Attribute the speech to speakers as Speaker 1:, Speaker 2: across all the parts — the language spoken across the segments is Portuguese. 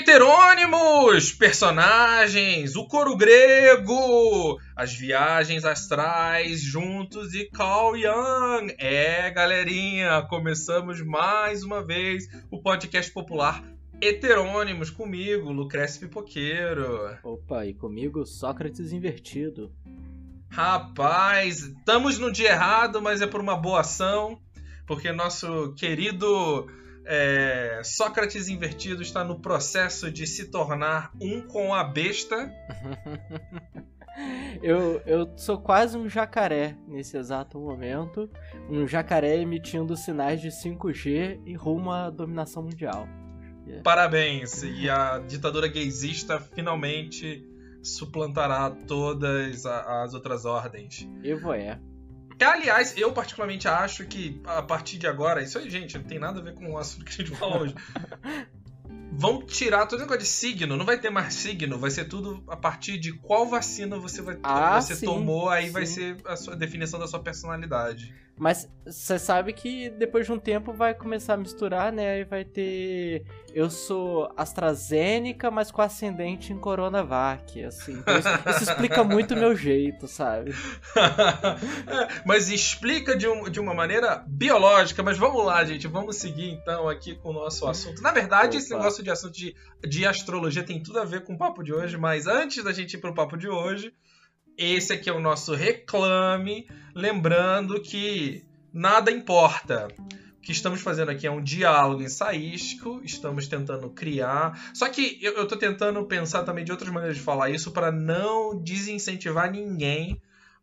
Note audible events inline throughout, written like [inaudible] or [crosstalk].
Speaker 1: Heterônimos, personagens, o coro grego, as viagens astrais juntos e Carl Young. É, galerinha, começamos mais uma vez o podcast popular Heterônimos comigo, Lucrécio Pipoqueiro.
Speaker 2: Opa, e comigo Sócrates Invertido.
Speaker 1: Rapaz, estamos no dia errado, mas é por uma boa ação, porque nosso querido é, Sócrates invertido está no processo de se tornar um com a besta. [laughs]
Speaker 2: eu, eu sou quase um jacaré nesse exato momento. Um jacaré emitindo sinais de 5G e rumo à dominação mundial.
Speaker 1: Parabéns! E a ditadura gaysista finalmente suplantará todas as outras ordens.
Speaker 2: Evo é.
Speaker 1: Aliás, eu particularmente acho que a partir de agora, isso aí, gente, não tem nada a ver com o assunto que a gente fala hoje. [laughs] Vão tirar todo negócio de signo, não vai ter mais signo, vai ser tudo a partir de qual vacina você vai
Speaker 2: ah,
Speaker 1: você
Speaker 2: sim,
Speaker 1: tomou, aí
Speaker 2: sim.
Speaker 1: vai ser a sua a definição da sua personalidade.
Speaker 2: Mas você sabe que depois de um tempo vai começar a misturar, né? Aí vai ter. Eu sou AstraZeneca, mas com ascendente em Coronavac, assim. Então isso, isso explica muito o meu jeito, sabe?
Speaker 1: é, [laughs] mas explica de, um, de uma maneira biológica. Mas vamos lá, gente. Vamos seguir então aqui com o nosso assunto. Na verdade, Opa. esse negócio de assunto de, de astrologia tem tudo a ver com o papo de hoje. Mas antes da gente ir pro papo de hoje. Esse aqui é o nosso reclame. Lembrando que nada importa. O que estamos fazendo aqui é um diálogo ensaístico, estamos tentando criar. Só que eu, estou tentando pensar também de outras maneiras de falar isso para não desincentivar ninguém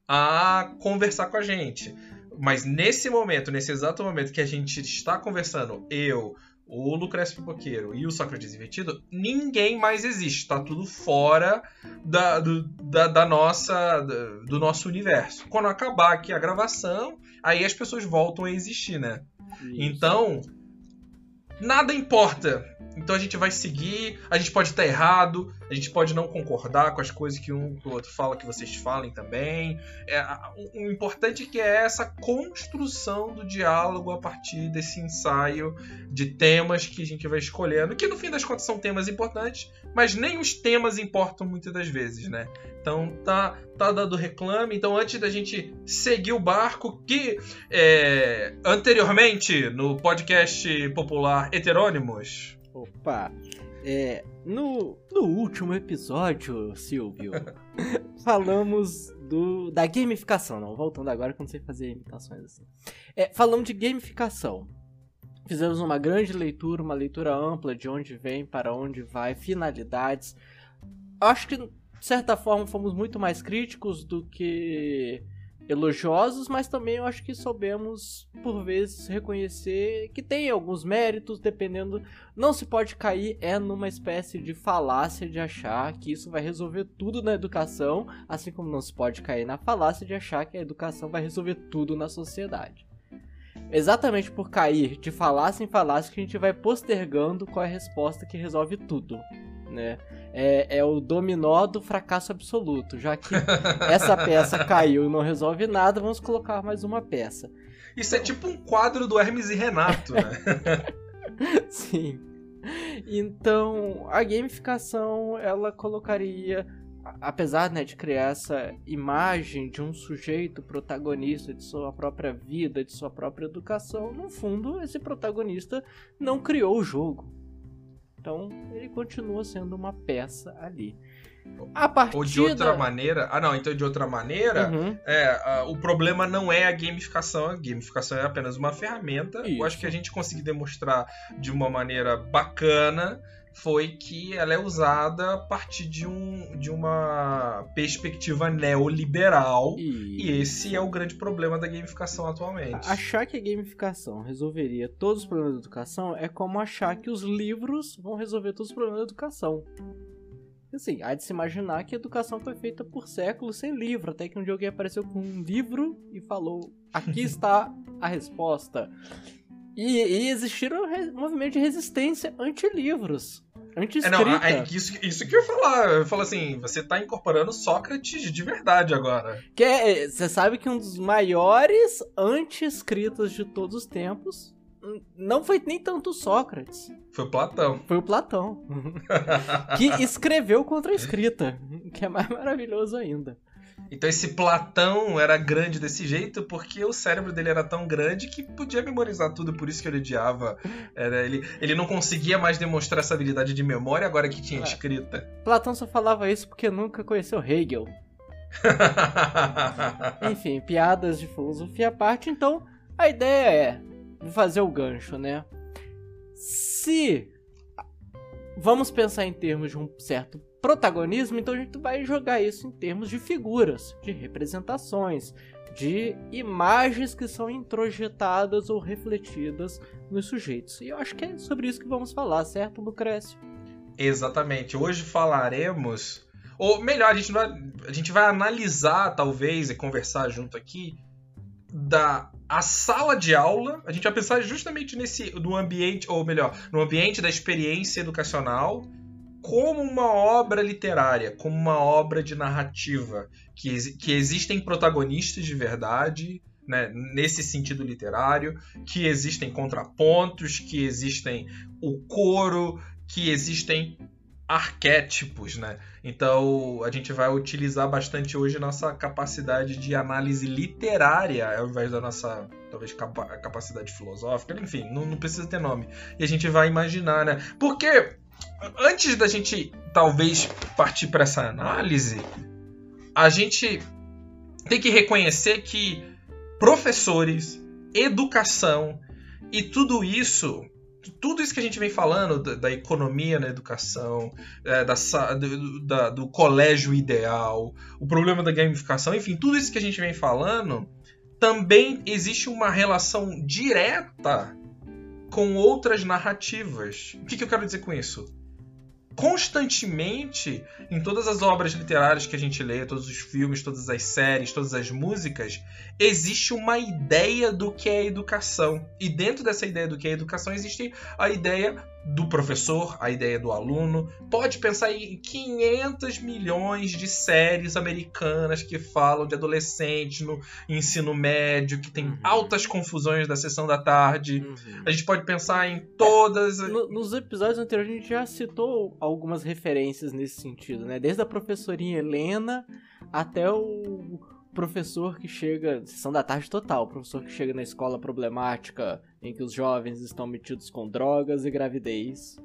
Speaker 1: a conversar com a gente. Mas nesse momento, nesse exato momento que a gente está conversando, eu, o Lucrécio Pipoqueiro e o Sócrates Invertido, ninguém mais existe. Está tudo fora da, do, da, da nossa, da, do nosso universo. Quando acabar aqui a gravação, aí as pessoas voltam a existir, né? Isso. Então, nada importa. Então a gente vai seguir, a gente pode estar errado, a gente pode não concordar com as coisas que um que o outro fala, que vocês falem também. É, o, importante é que é essa construção do diálogo a partir desse ensaio de temas que a gente vai escolhendo, que no fim das contas são temas importantes, mas nem os temas importam muitas das vezes, né? Então tá, tá dando reclame. Então antes da gente seguir o barco, que é, anteriormente no podcast popular Heterônimos
Speaker 2: Opa! É, no, no último episódio, Silvio, [laughs] falamos do, da gamificação. Não, voltando agora que eu não sei fazer imitações assim. É, falamos de gamificação. Fizemos uma grande leitura, uma leitura ampla de onde vem, para onde vai, finalidades. Acho que, de certa forma, fomos muito mais críticos do que elogiosos, mas também eu acho que soubemos, por vezes, reconhecer que tem alguns méritos, dependendo. Não se pode cair é numa espécie de falácia de achar que isso vai resolver tudo na educação, assim como não se pode cair na falácia de achar que a educação vai resolver tudo na sociedade. Exatamente por cair de falácia em falácia que a gente vai postergando qual é a resposta que resolve tudo, né? É, é o dominó do fracasso absoluto. Já que essa peça [laughs] caiu e não resolve nada, vamos colocar mais uma peça.
Speaker 1: Isso é tipo um quadro do Hermes e Renato, né? [laughs]
Speaker 2: Sim. Então, a gamificação, ela colocaria apesar né, de criar essa imagem de um sujeito protagonista de sua própria vida, de sua própria educação, no fundo, esse protagonista não criou o jogo. Então ele continua sendo uma peça ali.
Speaker 1: A partida... Ou de outra maneira. Ah, não, então de outra maneira, uhum. é, o problema não é a gamificação. A gamificação é apenas uma ferramenta. Isso. Eu acho que a gente conseguiu demonstrar de uma maneira bacana foi que ela é usada a partir de, um, de uma perspectiva neoliberal. E esse é o grande problema da gamificação atualmente.
Speaker 2: Achar que a gamificação resolveria todos os problemas da educação é como achar que os livros vão resolver todos os problemas da educação. Assim, há de se imaginar que a educação foi feita por séculos sem livro, até que um dia alguém apareceu com um livro e falou: aqui [laughs] está a resposta. E, e existiram movimentos de resistência anti-livros. Anti-escrita. É, não,
Speaker 1: é isso, isso que eu ia falar. Eu falo assim, você tá incorporando Sócrates de verdade agora.
Speaker 2: Que é, você sabe que um dos maiores anti-escritas de todos os tempos não foi nem tanto Sócrates.
Speaker 1: Foi o Platão.
Speaker 2: Foi o Platão. [laughs] que escreveu contra a escrita, que é mais maravilhoso ainda.
Speaker 1: Então esse Platão era grande desse jeito porque o cérebro dele era tão grande que podia memorizar tudo, por isso que ele odiava. Era, ele, ele não conseguia mais demonstrar essa habilidade de memória agora que tinha é. escrita.
Speaker 2: Platão só falava isso porque nunca conheceu Hegel. [laughs] Enfim, piadas de filosofia à parte, então a ideia é fazer o gancho, né? Se vamos pensar em termos de um certo protagonismo, então a gente vai jogar isso em termos de figuras, de representações, de imagens que são introjetadas ou refletidas nos sujeitos. E eu acho que é sobre isso que vamos falar, certo, Lucrécio?
Speaker 1: Exatamente. Hoje falaremos, ou melhor, a gente vai, a gente vai analisar, talvez, e conversar junto aqui, da a sala de aula, a gente vai pensar justamente nesse no ambiente, ou melhor, no ambiente da experiência educacional como uma obra literária, como uma obra de narrativa, que, que existem protagonistas de verdade, né, nesse sentido literário, que existem contrapontos, que existem o coro, que existem arquétipos, né? Então a gente vai utilizar bastante hoje nossa capacidade de análise literária ao invés da nossa talvez capa capacidade filosófica, enfim, não, não, precisa ter nome. E a gente vai imaginar, né? Porque antes da gente talvez partir para essa análise, a gente tem que reconhecer que professores, educação e tudo isso, tudo isso que a gente vem falando da, da economia na educação, é, da, do, da, do colégio ideal, o problema da gamificação, enfim, tudo isso que a gente vem falando, também existe uma relação direta com outras narrativas. O que, que eu quero dizer com isso? constantemente em todas as obras literárias que a gente lê, todos os filmes, todas as séries, todas as músicas, existe uma ideia do que é educação. E dentro dessa ideia do que é educação existe a ideia do professor, a ideia do aluno. Pode pensar em 500 milhões de séries americanas que falam de adolescentes no ensino médio, que tem uhum. altas confusões da sessão da tarde. Uhum. A gente pode pensar em todas.
Speaker 2: É, no, nos episódios anteriores a gente já citou algumas referências nesse sentido, né? Desde a professorinha Helena até o professor que chega, sessão da tarde total, professor que chega na escola problemática em que os jovens estão metidos com drogas e gravidez.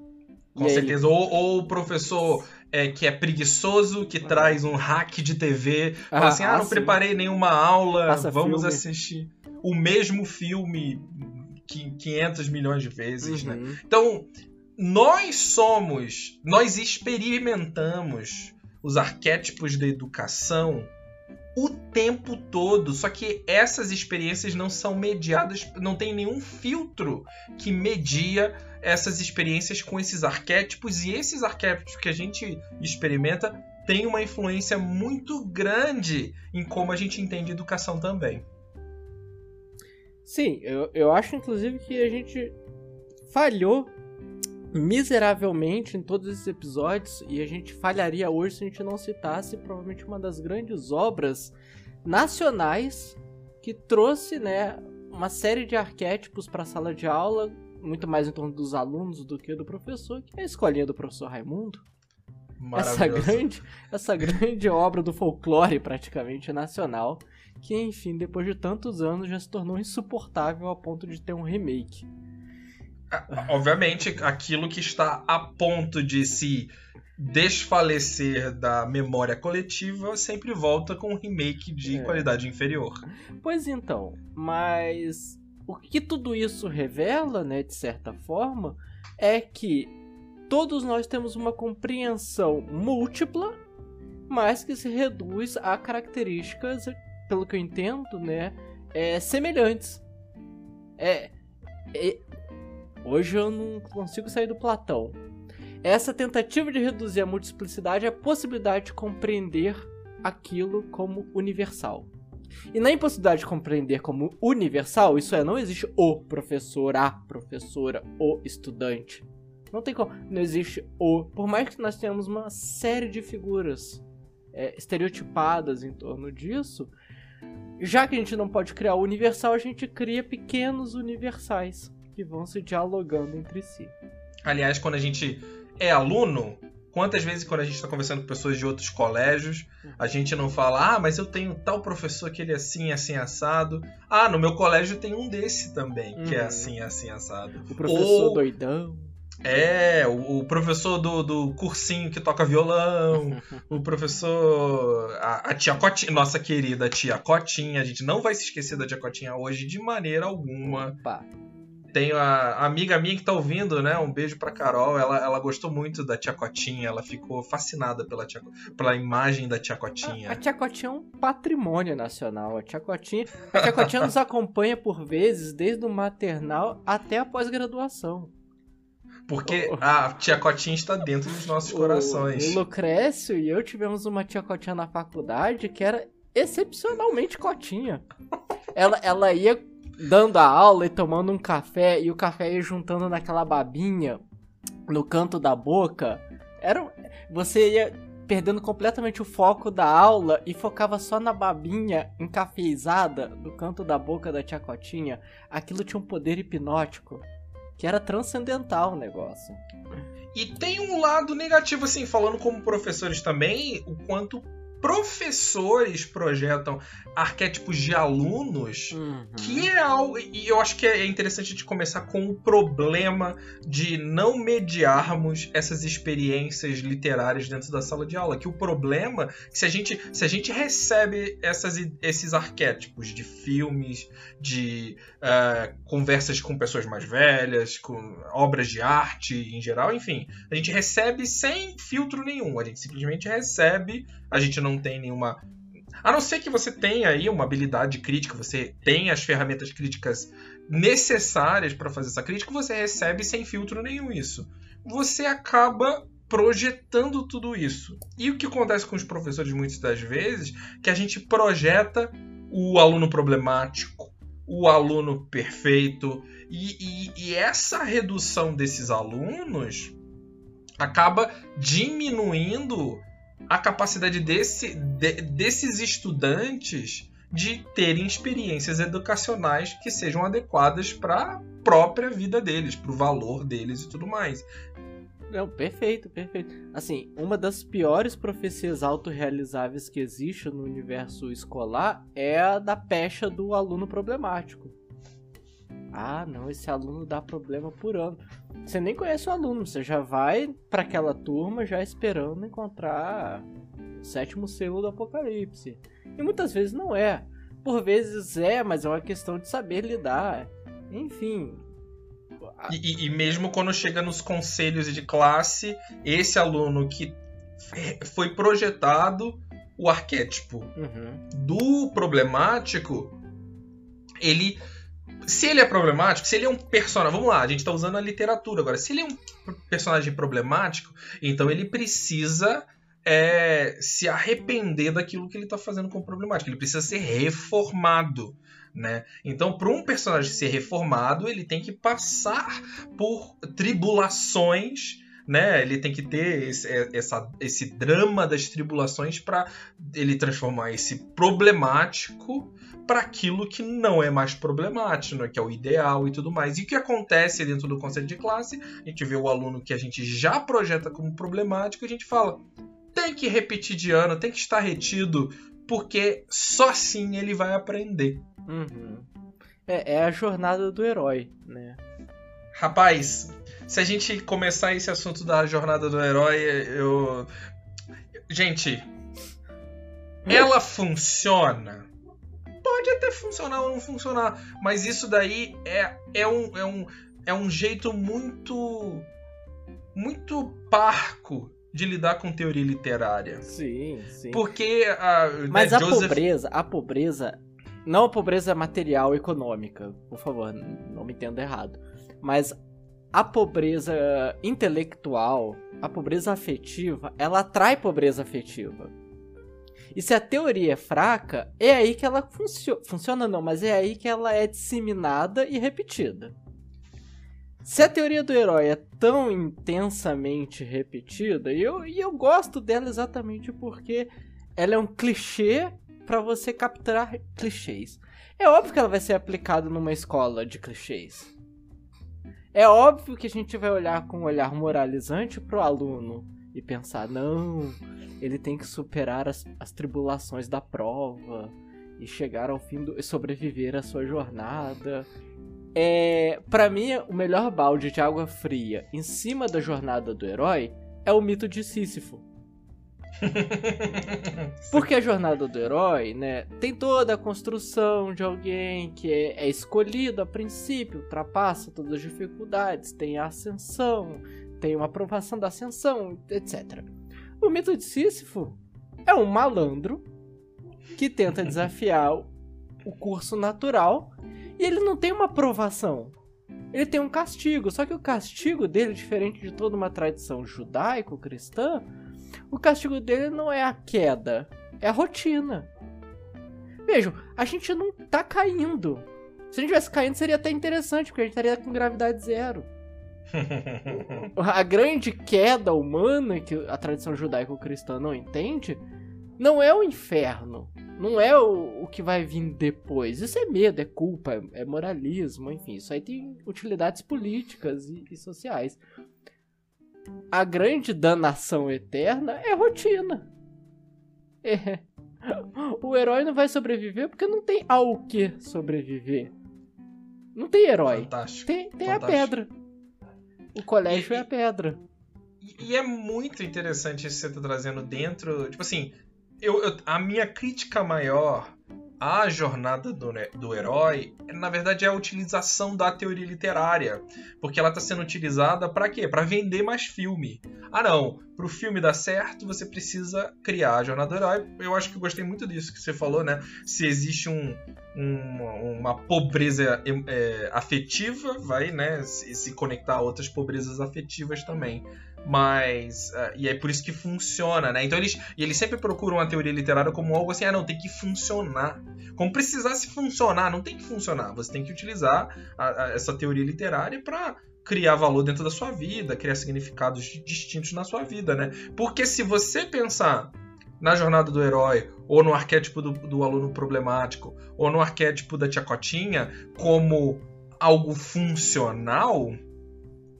Speaker 1: Com e certeza. Ele... Ou, o professor é, que é preguiçoso, que ah. traz um hack de TV, ah, fala assim: ah, ah não sim. preparei nenhuma aula, Passa vamos filme. assistir o mesmo filme 500 milhões de vezes, né? uhum. né? Então, nós somos, nós experimentamos os arquétipos da educação o tempo todo. Só que essas experiências não são mediadas, não tem nenhum filtro que media essas experiências com esses arquétipos. E esses arquétipos que a gente experimenta têm uma influência muito grande em como a gente entende educação também.
Speaker 2: Sim, eu, eu acho inclusive que a gente falhou miseravelmente em todos esses episódios e a gente falharia hoje se a gente não citasse provavelmente uma das grandes obras nacionais que trouxe, né, uma série de arquétipos para a sala de aula, muito mais em torno dos alunos do que do professor, que é a escolinha do professor Raimundo. Essa grande, essa grande obra do folclore praticamente nacional, que enfim, depois de tantos anos já se tornou insuportável a ponto de ter um remake.
Speaker 1: Obviamente, aquilo que está a ponto de se desfalecer da memória coletiva sempre volta com um remake de é. qualidade inferior.
Speaker 2: Pois então, mas o que tudo isso revela, né, de certa forma, é que todos nós temos uma compreensão múltipla, mas que se reduz a características, pelo que eu entendo, né, é, semelhantes. É, é, Hoje eu não consigo sair do Platão. Essa tentativa de reduzir a multiplicidade é a possibilidade de compreender aquilo como universal. E na impossibilidade de compreender como universal, isso é, não existe o professor, a professora, o estudante. Não tem como. Não existe o. Por mais que nós tenhamos uma série de figuras é, estereotipadas em torno disso, já que a gente não pode criar o universal, a gente cria pequenos universais que vão se dialogando entre si.
Speaker 1: Aliás, quando a gente é aluno, quantas vezes quando a gente está conversando com pessoas de outros colégios, a gente não fala, ah, mas eu tenho tal professor que ele é assim, assim, assado. Ah, no meu colégio tem um desse também, que é uhum. assim, assim, assado.
Speaker 2: O professor Ou... doidão.
Speaker 1: É, o, o professor do, do, cursinho que toca violão, o professor. A, a, tia Cotinha, nossa querida tia Cotinha, a gente não vai se esquecer da tia Cotinha hoje de maneira alguma.
Speaker 2: Opa.
Speaker 1: Tenho a, amiga minha que tá ouvindo, né? Um beijo pra Carol. Ela, ela gostou muito da tia Cotinha, ela ficou fascinada pela, tia, pela imagem da tia Cotinha.
Speaker 2: A, a tia Cotinha é um patrimônio nacional. A tia Cotinha, a tia Cotinha nos acompanha por vezes, desde o maternal até a pós-graduação.
Speaker 1: Porque a tia Cotinha está dentro dos nossos corações.
Speaker 2: O Lucrécio e eu tivemos uma tia Cotinha na faculdade que era excepcionalmente Cotinha. Ela, ela ia dando a aula e tomando um café, e o café ia juntando naquela babinha no canto da boca. Era, você ia perdendo completamente o foco da aula e focava só na babinha encafeizada do canto da boca da tia Cotinha. Aquilo tinha um poder hipnótico que era transcendental o negócio.
Speaker 1: E tem um lado negativo, assim, falando como professores também, o quanto professores projetam arquétipos de alunos, uhum. que é algo. E eu acho que é interessante de começar com o problema de não mediarmos essas experiências literárias dentro da sala de aula. Que o problema, se a gente, se a gente recebe essas, esses arquétipos de filmes, de uh, conversas com pessoas mais velhas, com obras de arte em geral, enfim, a gente recebe sem filtro nenhum. A gente simplesmente recebe, a gente não tem nenhuma a não ser que você tenha aí uma habilidade crítica, você tenha as ferramentas críticas necessárias para fazer essa crítica, você recebe sem filtro nenhum isso. Você acaba projetando tudo isso. E o que acontece com os professores muitas das vezes, que a gente projeta o aluno problemático, o aluno perfeito, e, e, e essa redução desses alunos acaba diminuindo a capacidade desse, de, desses estudantes de terem experiências educacionais que sejam adequadas para a própria vida deles, para o valor deles e tudo mais.
Speaker 2: Não, perfeito, perfeito. Assim, uma das piores profecias autorrealizáveis que existe no universo escolar é a da pecha do aluno problemático. Ah, não, esse aluno dá problema por ano. Você nem conhece o aluno, você já vai para aquela turma já esperando encontrar o sétimo selo do apocalipse. E muitas vezes não é. Por vezes é, mas é uma questão de saber lidar. Enfim.
Speaker 1: E, e mesmo quando chega nos conselhos de classe, esse aluno que foi projetado o arquétipo uhum. do problemático, ele se ele é problemático, se ele é um personagem. Vamos lá, a gente está usando a literatura agora. Se ele é um personagem problemático, então ele precisa é, se arrepender daquilo que ele está fazendo com o problemático. Ele precisa ser reformado. Né? Então, para um personagem ser reformado, ele tem que passar por tribulações né? Ele tem que ter esse, é, essa, esse drama das tribulações para ele transformar esse problemático para aquilo que não é mais problemático, né? que é o ideal e tudo mais. E o que acontece dentro do conceito de classe? A gente vê o aluno que a gente já projeta como problemático, e a gente fala, tem que repetir de ano, tem que estar retido, porque só assim ele vai aprender.
Speaker 2: Uhum. É, é a jornada do herói, né?
Speaker 1: Rapaz, se a gente começar esse assunto da jornada do herói, eu. Gente, ela funciona pode até funcionar ou não funcionar, mas isso daí é, é, um, é, um, é um jeito muito. muito parco de lidar com teoria literária.
Speaker 2: Sim, sim.
Speaker 1: Porque a.
Speaker 2: Mas né, a Joseph... pobreza, a pobreza. Não a pobreza material econômica, por favor, não me entenda errado. Mas a pobreza intelectual, a pobreza afetiva, ela atrai pobreza afetiva. E se a teoria é fraca, é aí que ela funciona. Funciona não, mas é aí que ela é disseminada e repetida. Se a teoria do herói é tão intensamente repetida, e eu, e eu gosto dela exatamente porque ela é um clichê para você capturar clichês. É óbvio que ela vai ser aplicada numa escola de clichês. É óbvio que a gente vai olhar com um olhar moralizante pro aluno e pensar, não, ele tem que superar as, as tribulações da prova e chegar ao fim do. e sobreviver à sua jornada. É, para mim, o melhor balde de água fria em cima da jornada do herói é o mito de Sísifo. [laughs] Porque a jornada do herói, né, tem toda a construção de alguém que é, é escolhido a princípio, ultrapassa todas as dificuldades, tem a ascensão, tem uma aprovação da ascensão, etc. O mito de Sísifo é um malandro que tenta [laughs] desafiar o curso natural e ele não tem uma aprovação. Ele tem um castigo, só que o castigo dele, diferente de toda uma tradição judaico-cristã, o castigo dele não é a queda, é a rotina. Vejam, a gente não tá caindo. Se a gente tivesse caindo, seria até interessante, porque a gente estaria com gravidade zero. [laughs] a grande queda humana que a tradição judaico-cristã não entende não é o inferno. Não é o, o que vai vir depois. Isso é medo, é culpa, é, é moralismo, enfim. Isso aí tem utilidades políticas e, e sociais a grande danação eterna é rotina. É. O herói não vai sobreviver porque não tem ao que sobreviver. Não tem herói.
Speaker 1: Fantástico.
Speaker 2: Tem, tem
Speaker 1: Fantástico.
Speaker 2: a pedra. O colégio
Speaker 1: E-
Speaker 2: é a pedra.
Speaker 1: E, e é muito interessante isso que você tá trazendo dentro. Tipo assim, eu, eu- a minha crítica maior à jornada do, do herói, na verdade, é a utilização da teoria literária. Porque ela tá sendo utilizada pra quê? Pra vender mais filme. Ah, não. Pro filme dar certo, você precisa criar a jornada do herói. Eu acho que eu gostei muito disso que você falou, né? Se existe um, um- uma pobreza é, afetiva, vai, né? Se, se conectar a outras pobrezas afetivas também. Mas. ah, e é por isso que funciona, né? Então eles, eles sempre procuram a teoria literária como algo assim, ah, não, tem que funcionar. Como precisasse funcionar, não tem que funcionar. Você tem que utilizar a- a- essa teoria literária para criar valor dentro da sua vida, criar significados distintos na sua vida, né? Porque se você pensar na jornada do herói, ou no arquétipo do, do aluno problemático, ou no arquétipo da tia Cotinha, como algo funcional,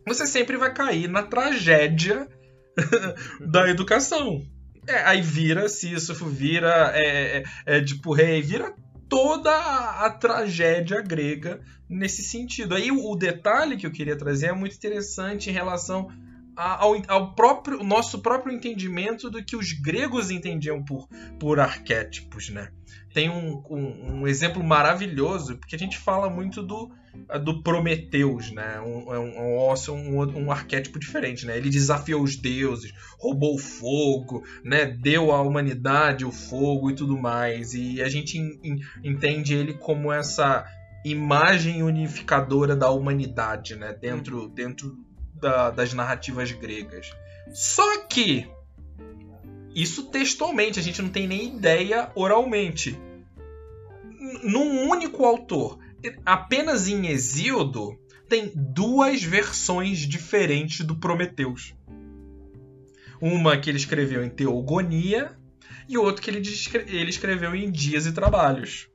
Speaker 1: você sempre vai cair na tragédia [laughs] da educação. É, aí vira Sísifo, vira é, é, é, Edipo Rei, vira toda a, a tragédia grega nesse sentido. Aí o, o detalhe que eu queria trazer é muito interessante em relação ao, ao próprio nosso próprio entendimento do que os gregos entendiam por, por arquétipos, né? Tem um, um, um exemplo maravilhoso, porque a gente fala muito do, do Prometeus, né? Um, é um, um, um, um arquétipo diferente, né? Ele desafiou os deuses, roubou o fogo, né? Deu à humanidade o fogo e tudo mais. E a gente en- en- entende ele como essa imagem unificadora da humanidade, né? Dentro, dentro da- das narrativas gregas. Só que isso textualmente, a gente não tem nem ideia oralmente. Num único autor, apenas em Hesíodo, tem duas versões diferentes do Prometeus. Uma que ele escreveu em Teogonia e outra que ele, ele escreveu em Dias e Trabalhos.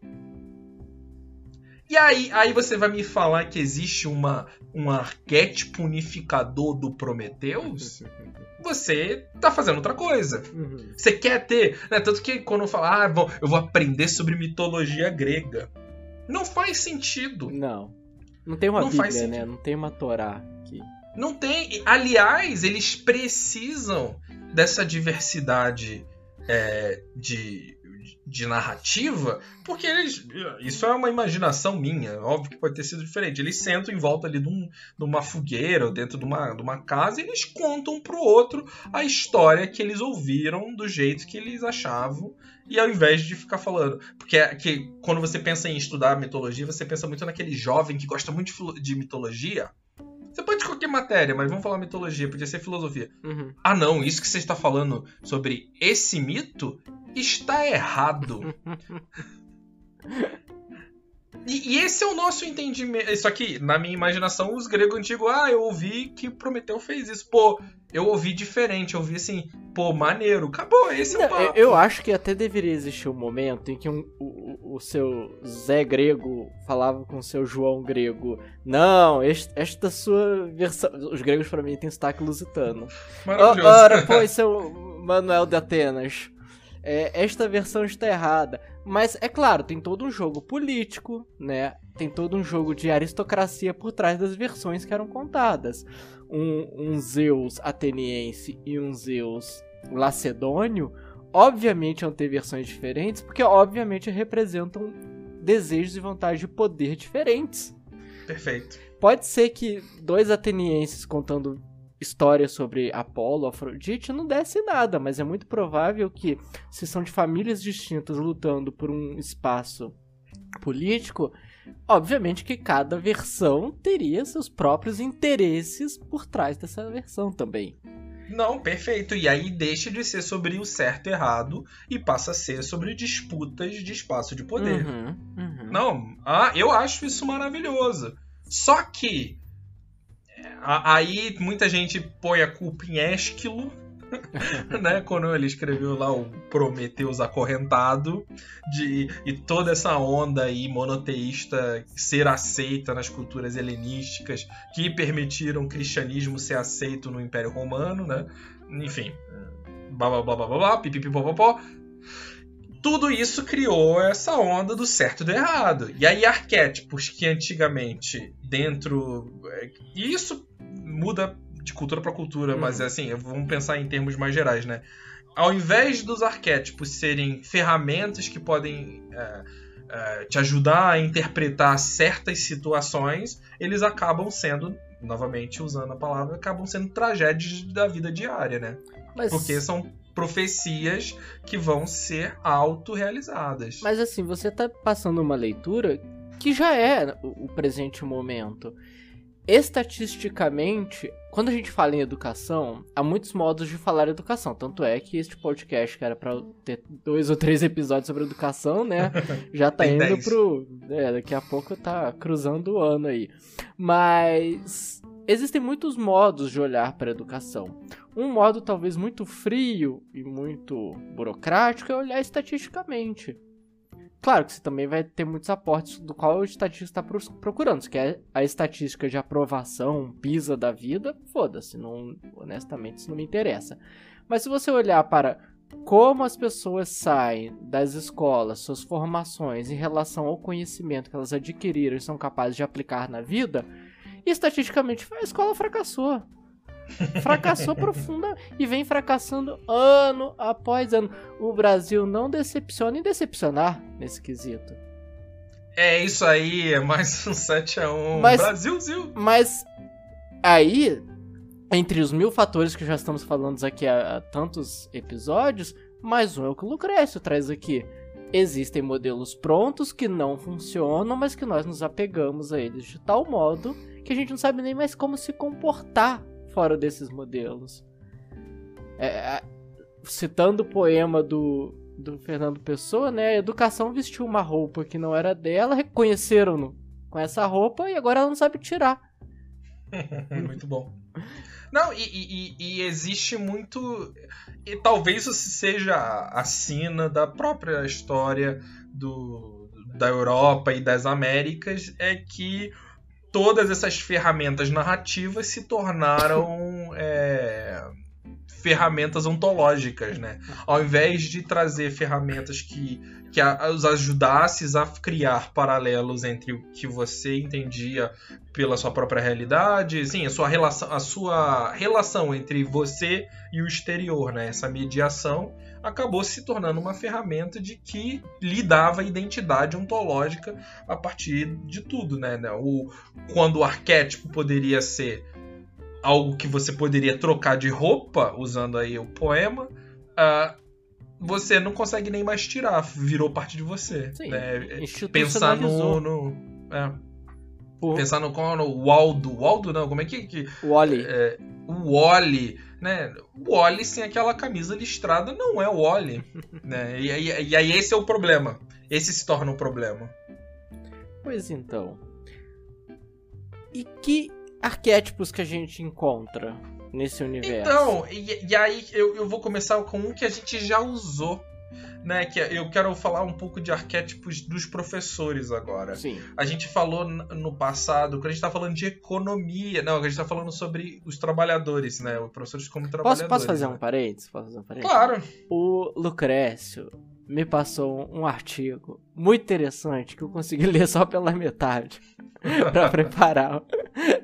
Speaker 1: E aí, aí você vai me falar que existe uma, um arquétipo unificador do Prometeus? [laughs] Você tá fazendo outra coisa.
Speaker 2: Uhum.
Speaker 1: Você quer ter. Né? Tanto que quando eu falo, ah, bom, eu vou aprender sobre mitologia grega. Não faz sentido.
Speaker 2: Não. Não tem uma
Speaker 1: Não faz
Speaker 2: Bíblia, né?
Speaker 1: sentido.
Speaker 2: Não tem uma Torá aqui.
Speaker 1: Não tem. Aliás, eles precisam dessa diversidade é, de, de narrativa, porque eles. Isso é uma imaginação minha. Óbvio que pode ter sido diferente. Eles sentam em volta ali de, um- de uma fogueira ou dentro de uma, de uma casa e eles contam um pro outro a história que eles ouviram do jeito que eles achavam. E ao invés de ficar falando. Porque é que quando você pensa em estudar mitologia, você pensa muito naquele jovem que gosta muito de de mitologia. Você pode de qualquer matéria, mas vamos falar mitologia, podia ser filosofia.
Speaker 2: Uhum.
Speaker 1: Ah, não, isso que você está falando sobre esse mito está errado. [laughs] E, e, esse é o nosso entendimento. Isso aqui, na minha imaginação, os gregos antigos, ah, eu ouvi que Prometeu fez isso. Pô, eu ouvi diferente, eu ouvi assim, pô, maneiro, acabou, esse é o papo.
Speaker 2: Eu acho que até deveria existir um momento em que um, o, o seu Zé grego falava com o seu João grego. Não, este, esta sua versão. Os gregos para mim têm sotaque lusitano.
Speaker 1: Maravilhoso.
Speaker 2: Ora, pois, seu Manuel de Atenas. É, esta versão está errada. Mas é claro, tem todo um jogo político, né? Tem todo um jogo de aristocracia por trás das versões que eram contadas. Um, um Zeus ateniense e um Zeus lacedônio, obviamente vão ter versões diferentes, porque obviamente representam desejos e vontades de poder diferentes.
Speaker 1: Perfeito.
Speaker 2: Pode ser que dois atenienses contando história sobre Apolo, Afrodite, não desse nada, mas é muito provável que, se são de famílias distintas lutando por um espaço político, obviamente que cada versão teria seus próprios interesses por trás dessa versão também.
Speaker 1: Não, perfeito. E aí deixa de ser sobre o certo e errado e passa a ser sobre disputas de espaço de poder.
Speaker 2: Uhum, uhum.
Speaker 1: Não, ah, eu acho isso maravilhoso. Só que Aí muita gente põe a culpa em Ésquilo, [laughs] né? Quando ele escreveu lá o Prometeus acorrentado, de, e toda essa onda aí monoteísta ser aceita nas culturas helenísticas que permitiram o cristianismo ser aceito no Império Romano, né? Enfim, blá blá blá blá blá, pipipipopopó tudo isso criou essa onda do certo e do errado. E aí, arquétipos que antigamente, dentro. É, isso muda de cultura para cultura, uhum. mas assim, vamos pensar em termos mais gerais, né? Ao invés dos arquétipos serem ferramentas que podem é, é, te ajudar a interpretar certas situações, eles acabam sendo, novamente usando a palavra, acabam sendo tragédias da vida diária, né? Mas... Porque são profecias que vão ser autorrealizadas.
Speaker 2: Mas assim, você tá passando uma leitura que já é o presente momento. Estatisticamente, quando a gente fala em educação, há muitos modos de falar educação. Tanto é que este podcast, que era pra ter dois ou três episódios sobre educação, né? [laughs] Já tá indo dez. pro. É, daqui a pouco tá cruzando o ano aí. Mas existem muitos modos de olhar para a educação. Um modo talvez muito frio e muito burocrático é olhar estatisticamente. Claro que você também vai ter muitos aportes do qual o estatístico está procurando. Se quer a estatística de aprovação, PISA da vida, foda-se, não, honestamente isso não me interessa. Mas se você olhar para como as pessoas saem das escolas, suas formações em relação ao conhecimento que elas adquiriram e são capazes de aplicar na vida, estatisticamente a escola fracassou. Fracassou profunda e vem fracassando ano após ano. O Brasil não decepciona em decepcionar nesse quesito.
Speaker 1: É isso aí, é mais um 7x1. Mas, Brasilzinho.
Speaker 2: Mas aí, entre os mil fatores que já estamos falando aqui há, há tantos episódios, mais um é o que o Lucrécio traz aqui. Existem modelos prontos que não funcionam, mas que nós nos apegamos a eles de tal modo que a gente não sabe nem mais como se comportar fora desses modelos. É, é, citando o poema do, do Fernando Pessoa, né? A educação vestiu uma roupa que não era dela, reconheceram-no com essa roupa e agora ela não sabe tirar. [laughs]
Speaker 1: muito bom. Não, e, e, e, existe muito. E talvez isso seja a sina da própria história do, da Europa e das Américas, é que todas essas ferramentas narrativas se tornaram [laughs] é, ferramentas ontológicas, né? Ao invés de trazer ferramentas que, que a, os ajudassem a criar paralelos entre o que você entendia pela sua própria realidade, sim, a sua relação, a sua relação entre você e o exterior, né? Essa mediação acabou se tornando uma ferramenta de que lhe dava identidade ontológica a partir de tudo, né? O, quando o arquétipo poderia ser algo que você poderia trocar de roupa, usando aí o poema, uh, você não consegue nem mais tirar, virou parte de você. Sim, né? Pensar no. no é. Pensar no, no Waldo. Waldo não, como é que. que
Speaker 2: Wally.
Speaker 1: É, o Wally né? O Wally sem aquela camisa listrada não é o Wally, [laughs] né? E, e, e, aí esse é o problema. Esse se torna um problema.
Speaker 2: Pois então. E que arquétipos que a gente encontra nesse universo?
Speaker 1: Então, e, e aí eu, eu vou começar com um que a gente já usou né, que eu quero falar um pouco de arquétipos dos professores agora.
Speaker 2: Sim.
Speaker 1: A gente falou no passado, quando a gente tá falando de economia, não, a gente tá falando sobre os trabalhadores, né, os professores como trabalhadores.
Speaker 2: Posso, posso fazer
Speaker 1: né?
Speaker 2: um parênteses? Posso fazer um parênteses?
Speaker 1: Claro.
Speaker 2: O Lucrécio me passou um artigo muito interessante que eu consegui [laughs] ler só pela metade [laughs] para preparar.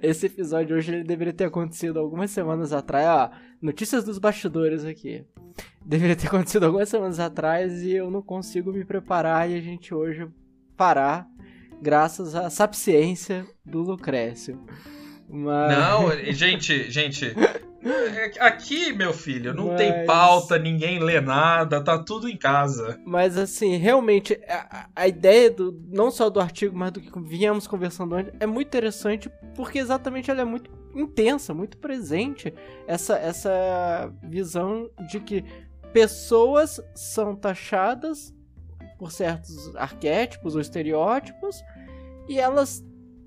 Speaker 2: Esse episódio hoje ele deveria ter acontecido algumas semanas atrás, ó, notícias dos bastidores aqui. Deveria ter [laughs] acontecido algumas semanas atrás e eu não consigo me preparar e a gente hoje parar graças à sapiência do Lucrécio. Mas...
Speaker 1: Não, [laughs] gente, gente, Aqui, meu filho, não
Speaker 2: Mas...
Speaker 1: tem pauta, ninguém lê nada, tá tudo em casa.
Speaker 2: Mas assim, realmente, a, a, ideia do não só do artigo, mas do que viemos conversando antes, é muito interessante porque exatamente ela é muito intensa, muito presente. Essa, essa visão de que pessoas são taxadas por certos arquétipos ou estereótipos e elas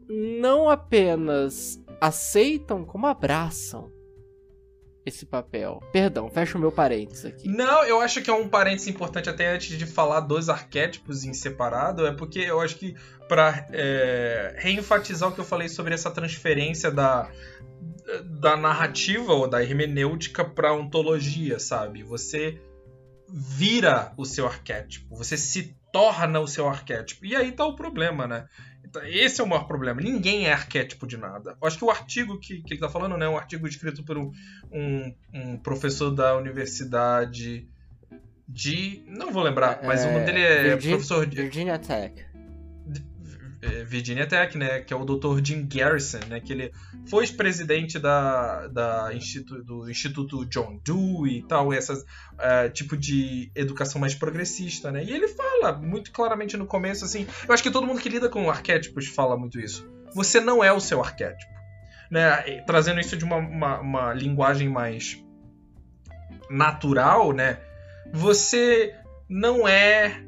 Speaker 2: não apenas aceitam, como abraçam esse papel. Perdão, fecha o meu parênteses aqui.
Speaker 1: Não, eu acho que é um parênteses importante até antes de falar dos arquétipos em separado, é porque eu acho que para é, reenfatizar o que eu falei sobre essa transferência da, da narrativa ou da hermenêutica para ontologia, sabe? Você vira o seu arquétipo, você se torna o seu arquétipo. E aí tá o problema, né? Esse é o maior problema. Ninguém é arquétipo de nada. Eu acho que o artigo que, que ele está falando, né, um artigo escrito por um, um, um, professor da universidade de. Não vou lembrar, mas é, o nome dele é
Speaker 2: Virgin,
Speaker 1: professor de.
Speaker 2: Virginia Tech.
Speaker 1: É, Virginia Tech, né, que é o Dr. Jim Garrison, né, que ele foi presidente da, da Instituto, do Instituto John Dewey e tal, essas uh, tipo de educação mais progressista, né? E ele fala muito claramente no começo assim, eu acho que todo mundo que lida com arquétipos fala muito isso. Você não é o seu arquétipo, né? Trazendo isso de uma, uma, uma linguagem mais natural, né? Você não é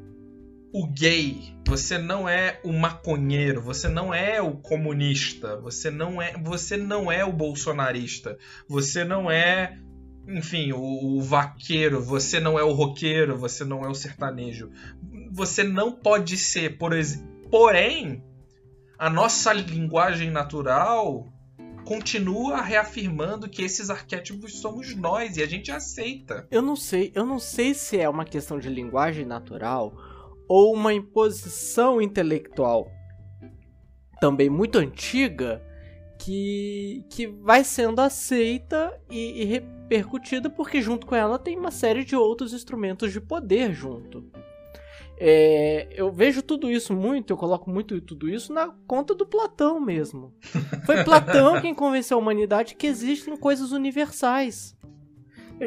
Speaker 1: o gay, você não é o maconheiro, você não é o comunista, você não é, você não é o bolsonarista, você não é, enfim, o, o vaqueiro, você não é o roqueiro, você não é o sertanejo. Você não pode ser, por porém, a nossa linguagem natural continua reafirmando que esses arquétipos somos nós e a gente aceita.
Speaker 2: Eu não sei, eu não sei se é uma questão de linguagem natural ou uma imposição intelectual também muito antiga que, que vai sendo aceita e, e repercutida porque junto com ela tem uma série de outros instrumentos de poder junto. É, eu vejo tudo isso muito, eu coloco muito tudo isso na conta do Platão mesmo. Foi Platão quem convenceu a humanidade que existem coisas universais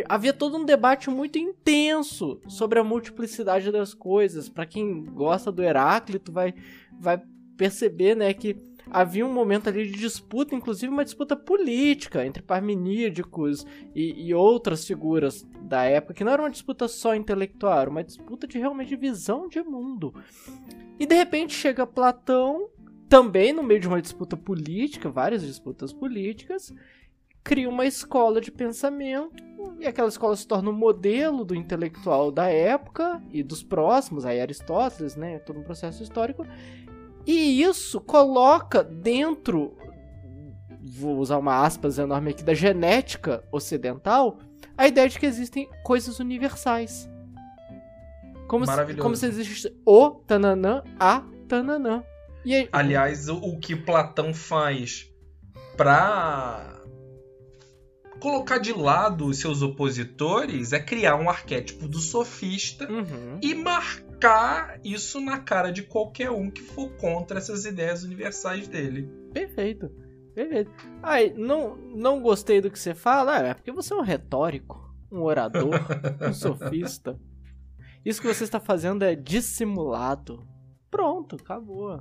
Speaker 2: havia todo um debate muito intenso sobre a multiplicidade das coisas. Para quem gosta do Heráclito, vai, vai perceber né, que havia um momento ali de disputa, inclusive uma disputa política entre parmenídicos e, e, outras figuras da época, que não era uma disputa só intelectual, era uma disputa de realmente visão de mundo. E de repente chega Platão, também no meio de uma disputa política, várias disputas políticas, cria uma escola de pensamento e aquela escola se torna um modelo do intelectual da época e dos próximos, aí Aristóteles, né, todo um processo histórico. E isso coloca dentro, vou usar uma aspas enorme aqui, da genética ocidental, a ideia de que existem coisas universais. Como, se, como se existe o tananã, a tananã.
Speaker 1: E aí, Aliás, o, o que Platão faz para colocar de lado os seus opositores é criar um arquétipo do sofista
Speaker 2: uhum.
Speaker 1: e marcar isso na cara de qualquer um que for contra essas ideias universais dele.
Speaker 2: Perfeito. Perfeito. Ai, não, não gostei do que você fala. Ah, é porque você é um retórico, um orador, [laughs] um sofista. Isso que você está fazendo é dissimulado. Pronto, acabou.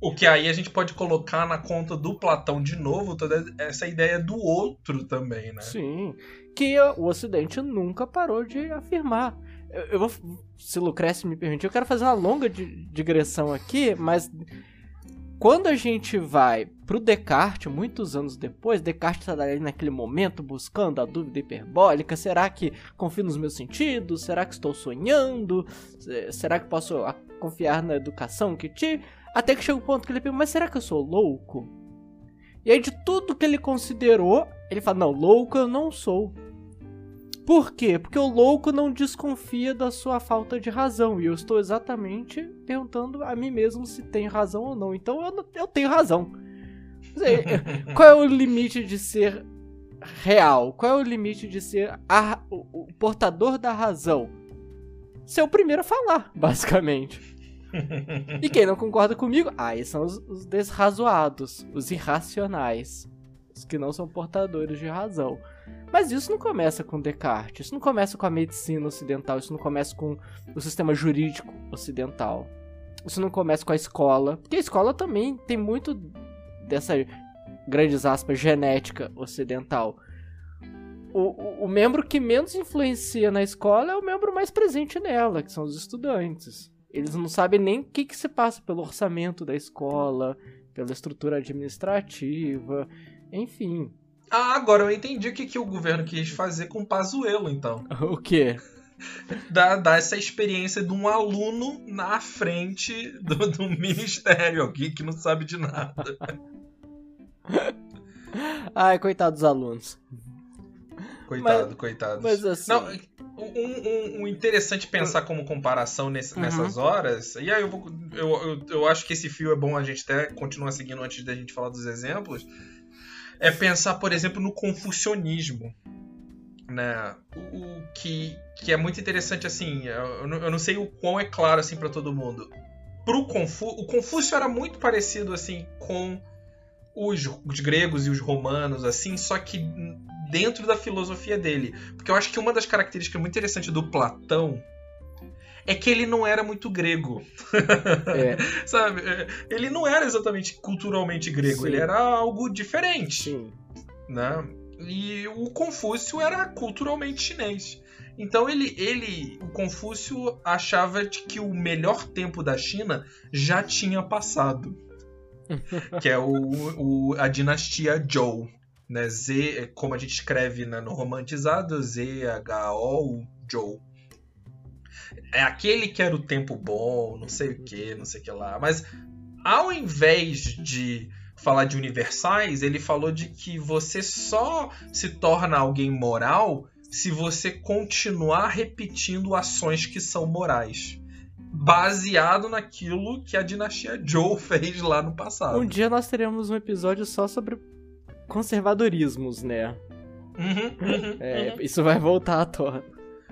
Speaker 1: O que aí a gente pode colocar na conta do Platão de novo, toda essa ideia do outro também, né?
Speaker 2: Sim. Que o Ocidente nunca parou de afirmar. Eu, eu vou, se Lucrécio me permitir, eu quero fazer uma longa digressão aqui, mas quando a gente vai pro Descartes, muitos anos depois, Descartes está ali naquele momento buscando a dúvida hiperbólica: será que confio nos meus sentidos? Será que estou sonhando? Será que posso confiar na educação que tive? Até que chega o um ponto que ele pergunta: mas será que eu sou louco? E aí, de tudo que ele considerou, ele fala: não, louco eu não sou. Por quê? Porque o louco não desconfia da sua falta de razão. E eu estou exatamente perguntando a mim mesmo se tem razão ou não. Então eu, eu tenho razão. [laughs] Qual é o limite de ser real? Qual é o limite de ser a, o, o portador da razão? Ser o primeiro a falar, basicamente. E quem não concorda comigo? Aí são os, os desrazoados, os irracionais, os que não são portadores de razão. Mas isso não começa com Descartes, isso não começa com a medicina ocidental, isso não começa com o sistema jurídico ocidental. Isso não começa com a escola, porque a escola também tem muito dessa grandes aspas genética ocidental. O, o, o, membro que menos influencia na escola é o membro mais presente nela, que são os estudantes. Eles não sabem nem o que, que se passa pelo orçamento da escola, pela estrutura administrativa, enfim.
Speaker 1: Ah, agora eu entendi o que, que o governo quis fazer com o Pazuello, então. [laughs]
Speaker 2: O quê?
Speaker 1: Dar, dar essa experiência de um aluno na frente do, do [laughs] ministério, alguém que não sabe de nada. [laughs]
Speaker 2: Ai, coitado dos alunos.
Speaker 1: Coitado, mas, coitado.
Speaker 2: Mas assim.
Speaker 1: Não, um, um, um, interessante pensar como comparação nesse, uhum. nessas horas, e aí eu, vou, eu, eu, eu, acho que esse fio é bom a gente até continuar seguindo antes da gente falar dos exemplos é pensar, por exemplo, no confucionismo. Né? O, que, que é muito interessante, assim, eu não, eu não sei o quão é claro assim para todo mundo. Pro Confu o Confúcio era muito parecido assim com os, os gregos e os romanos, assim, só que dentro da filosofia dele. Porque eu acho que uma das características muito interessantes do Platão é que ele não era muito grego. É. [laughs] Sabe? É, ele não era exatamente culturalmente grego, Sim. ele era algo diferente. Sim. Né? E o Confúcio era culturalmente chinês. Então ele, ele, o Confúcio achava que o melhor tempo da China já tinha passado, [laughs] que é o, o, a dinastia Zhou, né? Z, como a gente escreve né, no romantizado, Z H O Zhou é aquele que era o tempo bom, não sei o que, não sei o que lá. Mas ao invés de falar de universais, ele falou de que você só se torna alguém moral se você continuar repetindo ações que são morais. Baseado naquilo que a dinastia Zhou [laughs] fez lá no passado.
Speaker 2: Um dia nós teremos um episódio só sobre conservadorismos, né?
Speaker 1: Uhum, uhum,
Speaker 2: é,
Speaker 1: uhum.
Speaker 2: Isso vai voltar à tona.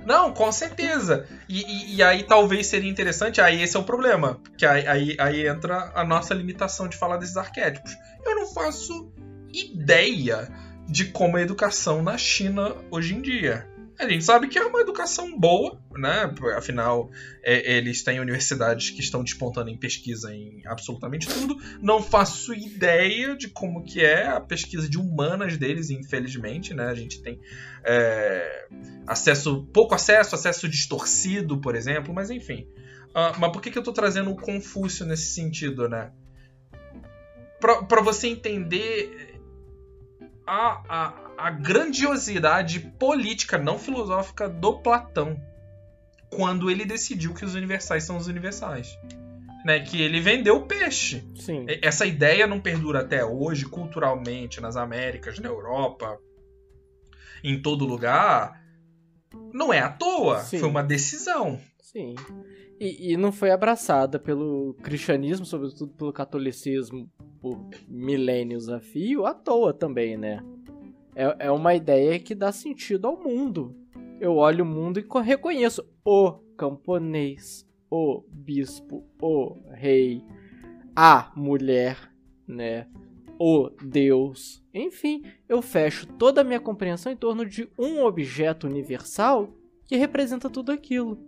Speaker 1: Não, com certeza. E, e, e, aí talvez seria interessante, aí esse é o problema. Que aí, aí, aí entra a nossa limitação de falar desses arquétipos. Eu não faço ideia de como é a educação na China hoje em dia. A gente sabe que é uma educação boa, né? Afinal, é, eles têm universidades que estão despontando em pesquisa em absolutamente tudo. Não faço ideia de como que é a pesquisa de humanas deles, infelizmente, né? A gente tem é, acesso, pouco acesso, acesso distorcido, por exemplo, mas enfim. Uh, mas por que, que eu estou trazendo o Confúcio nesse sentido, né? Para você entender a, a a grandiosidade política, não filosófica, do Platão quando ele decidiu que os universais são os universais. Né, que ele vendeu o peixe.
Speaker 2: Sim.
Speaker 1: Essa ideia não perdura até hoje, culturalmente, nas Américas, na Europa, em todo lugar. Não é à toa. Sim. Foi uma decisão.
Speaker 2: Sim. E, e, não foi abraçada pelo cristianismo, sobretudo pelo catolicismo, por milênios a fio, à toa também, né? É, é uma ideia que dá sentido ao mundo. Eu olho o mundo e reconheço o camponês, o bispo, o rei, a mulher, né? O Deus. Enfim, eu fecho toda a minha compreensão em torno de um objeto universal que representa tudo aquilo.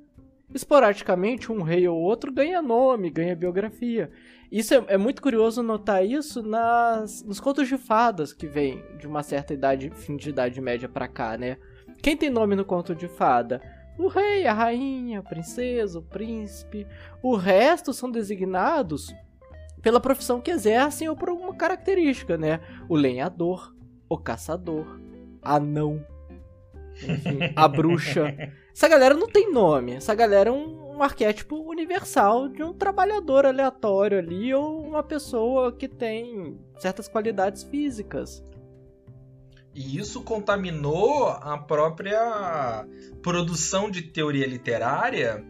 Speaker 2: Esporadicamente, um rei ou outro ganha nome, ganha biografia. Isso é, é, muito curioso notar isso nas, nos contos de fadas que vem de uma certa idade, fim de idade média para cá, né? Quem tem nome no conto de fada? O rei, a rainha, a princesa, o príncipe. O resto são designados pela profissão que exercem ou por alguma característica, né? O lenhador, o caçador, anão, enfim, a [laughs] bruxa. Essa galera não tem nome. Essa galera é um, um, arquétipo universal de um trabalhador aleatório ali ou uma pessoa que tem certas qualidades físicas.
Speaker 1: E isso contaminou a própria produção de teoria literária.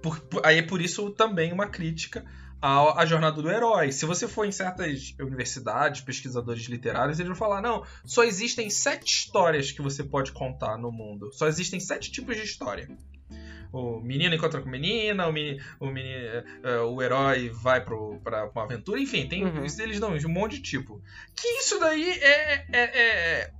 Speaker 1: Por, aí é por isso também uma crítica a, a, jornada do herói. Se você for em certas universidades, pesquisadores literários, eles vão falar: não, só existem sete histórias que você pode contar no mundo. Só existem sete tipos de história o menino encontra com menina, o, menino, o, menino, uh, o herói vai pro, pra uma aventura, enfim, tem uhum. eles dão um monte de tipo. Que isso daí é, é, é,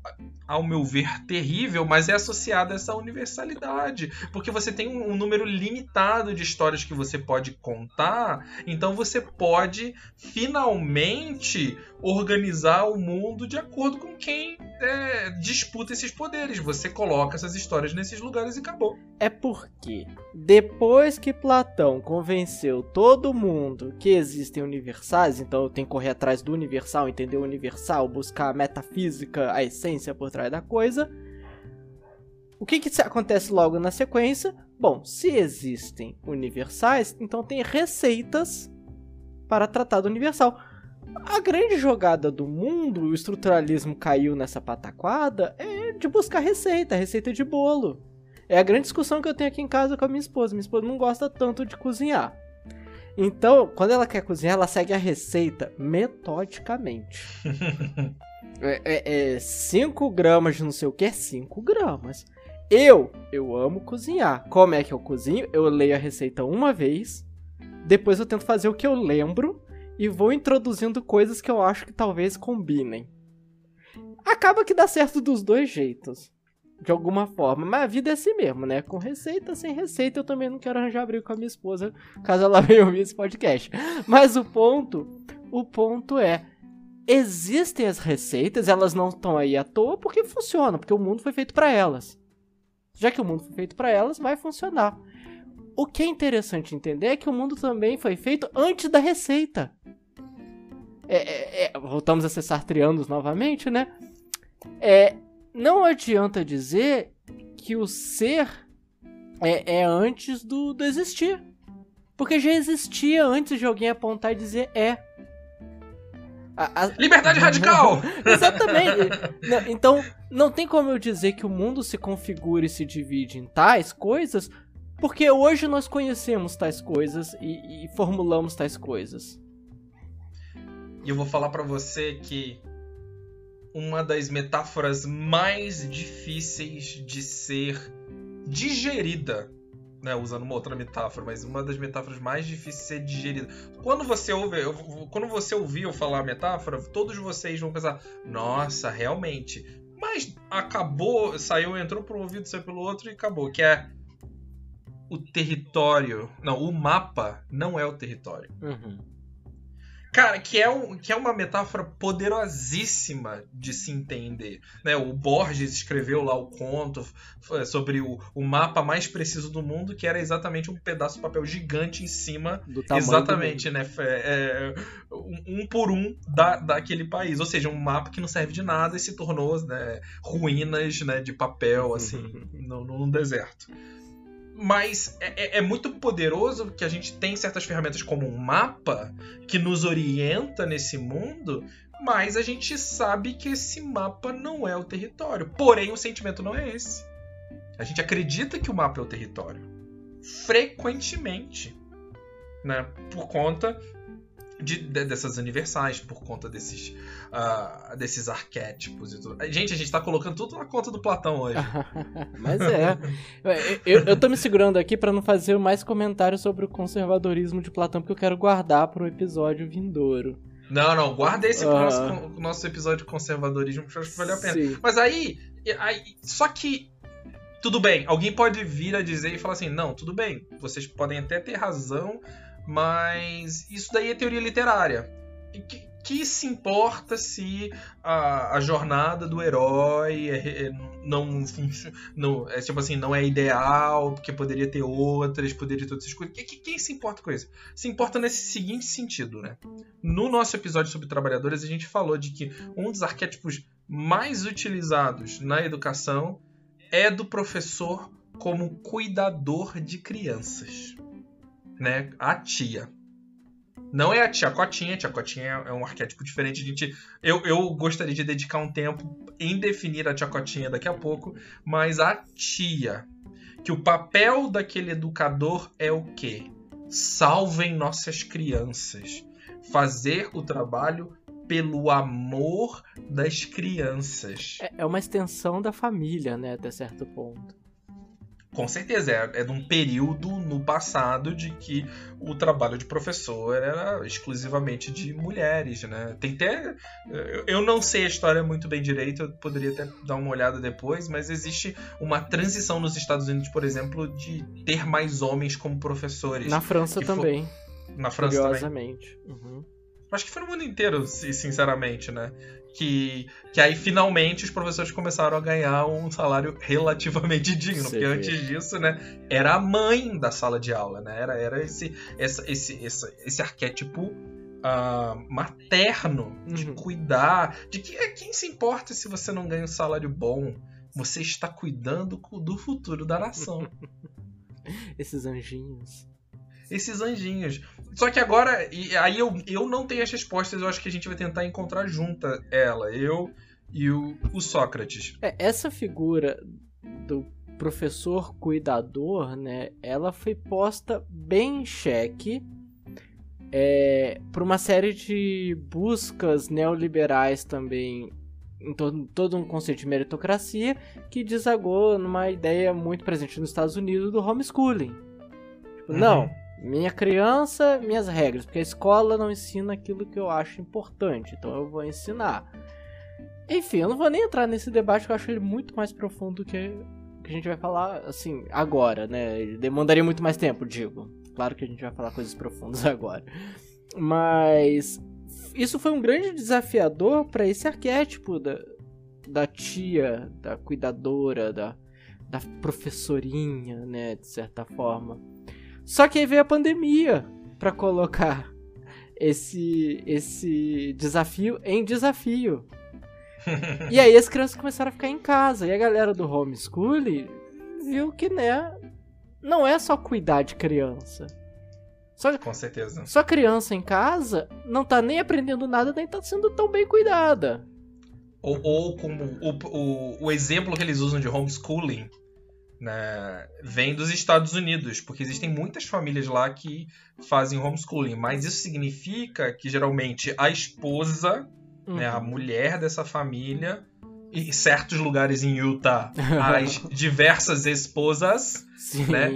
Speaker 1: ao meu ver, terrível, mas é associado a essa universalidade. Porque você tem um, um número limitado de histórias que você pode contar, então você pode finalmente organizar o mundo de acordo com quem é, disputa esses poderes. Você coloca essas histórias nesses lugares e acabou.
Speaker 2: É porque depois que Platão convenceu todo mundo que existem universais, então tenho que correr atrás do universal, entender o universal, buscar a metafísica, a essência por trás da coisa. O que, que acontece logo na sequência? Bom, se existem universais, então tem receitas para tratar do universal. A grande jogada do mundo, o estruturalismo caiu nessa pataquada, é de buscar receita, receita de bolo. É a grande discussão que eu tenho aqui em casa com a minha esposa. Minha esposa não gosta tanto de cozinhar. Então, quando ela quer cozinhar, ela segue a receita metodicamente. é [laughs] 5 é, é gramas de não sei o que, é 5 gramas. Eu, eu amo cozinhar. Como é que eu cozinho? Eu leio a receita uma vez, depois eu tento fazer o que eu lembro e vou introduzindo coisas que eu acho que talvez combinem. Acaba que dá certo dos dois jeitos. De alguma forma. Mas a vida é assim mesmo, né? Com receita, sem receita, eu também não quero arranjar briga com a minha esposa, caso ela [laughs] venha ouvir esse podcast. Mas o ponto, o ponto é, existem as receitas, elas não estão aí à toa porque funcionam, porque o mundo foi feito para elas. Já que o mundo foi feito para elas, vai funcionar. O que é interessante entender é que o mundo também foi feito antes da receita. É, é, é, voltamos a ser sartrianos novamente, né? É, não adianta dizer que o ser é, é antes do, do existir. Porque já existia antes de alguém apontar e dizer é.
Speaker 1: A, a... Liberdade radical! [laughs]
Speaker 2: Exatamente. então, não tem como eu dizer que o mundo se configura e se divide em tais coisas, porque hoje nós conhecemos tais coisas e, e formulamos tais coisas.
Speaker 1: E eu vou falar para você que uma das metáforas mais difíceis de ser digerida, né, usando uma outra metáfora, mas uma das metáforas mais difíceis de ser digerida. Quando você ouve, quando você ouvir eu falar a metáfora, todos vocês vão pensar: "Nossa, realmente". Mas acabou, saiu, entrou por um ouvido, saiu pelo outro e acabou, que é o território. Não, o mapa não é o território.
Speaker 2: Uhum.
Speaker 1: Cara, que é, um, que é uma metáfora poderosíssima de se entender. Né? O Borges escreveu lá o conto sobre o, o mapa mais preciso do mundo, que era exatamente um pedaço de papel gigante em cima.
Speaker 2: Do tamanho
Speaker 1: exatamente, né? É, um, um, por um da, daquele país. Ou seja, um mapa que não serve de nada e se tornou né, ruínas né, de papel, assim, [laughs] no, no deserto mas é, é, é, muito poderoso que a gente tem certas ferramentas como um mapa que nos orienta nesse mundo, mas a gente sabe que esse mapa não é o território. Porém, o sentimento não é esse. A gente acredita que o mapa é o território. Frequentemente. Né? Por conta de, de, dessas universais, por conta desses, uh, desses arquétipos e tudo. Gente, a gente tá colocando tudo na conta do Platão hoje. [laughs]
Speaker 2: Mas é. eu, eu tô me segurando aqui para não fazer mais comentários sobre o conservadorismo de Platão, porque eu quero guardar para o episódio vindouro.
Speaker 1: Não, não, guarda esse uh... nosso, nosso episódio de conservadorismo, que eu acho que vale a pena. Sim. Mas aí, aí. Só que tudo bem, alguém pode vir a dizer e falar assim: não, tudo bem, vocês podem até ter razão mas isso daí é teoria literária. Que, que se importa se a, a jornada do herói é, é, não, não é tipo assim não é ideal porque poderia ter outras poderia ter outras coisas. Quem, quem se importa com isso? Se importa nesse seguinte sentido né? No nosso episódio sobre trabalhadores a gente falou de que um dos arquétipos mais utilizados na educação é do professor como cuidador de crianças né a tia não é a tia Cotinha, a tia Cotinha é, é um arquétipo diferente. A gente, eu, eu gostaria de dedicar um tempo em definir a tia Cotinha daqui a pouco, mas a tia, que o papel daquele educador é o quê? Salvem nossas crianças. Fazer o trabalho pelo amor das crianças.
Speaker 2: É, é uma extensão da família, né, até certo ponto.
Speaker 1: Com certeza, é, é de um período no passado de que o trabalho de professor era exclusivamente de mulheres, né? Tem até. Eu não sei a história muito bem direito, eu poderia até dar uma olhada depois, mas existe uma transição nos Estados Unidos, por exemplo, de ter mais homens como professores.
Speaker 2: Na França também.
Speaker 1: Na França
Speaker 2: também. Uhum.
Speaker 1: Acho que foi no mundo inteiro, sinceramente, né? Que, que aí finalmente os professores começaram a ganhar um salário relativamente [laughs] digno. Sim. Porque antes disso, né, era a mãe da sala de aula, né? Era, era esse, essa, esse, esse, esse arquétipo uh, materno de uhum. cuidar. De que quem se importa se você não ganha um salário bom? Você está cuidando do futuro da nação. [laughs]
Speaker 2: Esses anjinhos
Speaker 1: esses anjinhos. Só que agora, e aí eu, eu não tenho as respostas, eu acho que a gente vai tentar encontrar junta ela, eu e o, o Sócrates.
Speaker 2: É, essa figura do professor cuidador, né, ela foi posta bem em xeque é, por uma série de buscas neoliberais também em todo, todo um conceito de meritocracia que desagou numa ideia muito presente nos Estados Unidos do homeschooling. Tipo, uhum. não, minha criança, minhas regras, porque a escola não ensina aquilo que eu acho importante, então eu vou ensinar. Enfim, eu não vou nem entrar nesse debate, que eu acho ele muito mais profundo do que que a gente vai falar, assim, agora, né? Demandaria muito mais tempo, digo. Claro que a gente vai falar coisas profundas [laughs] agora. Mas isso foi um grande desafiador para esse arquétipo da, da tia, da cuidadora, da, da professorinha, né? De certa forma. Só que aí veio a pandemia para colocar esse esse desafio em desafio. [laughs] e aí as crianças começaram a ficar em casa. E a galera do homeschooling viu que, né, não é só cuidar de criança.
Speaker 1: Só, Com certeza.
Speaker 2: Só criança em casa não tá nem aprendendo nada, nem tá sendo tão bem cuidada.
Speaker 1: Ou, ou como o, o, o exemplo que eles usam de homeschooling né, vem dos Estados Unidos, porque existem muitas famílias lá que fazem homeschooling, mas isso significa que geralmente a esposa, uhum. né, a uhum. mulher dessa família, em certos lugares em Utah, as [laughs] diversas esposas, né,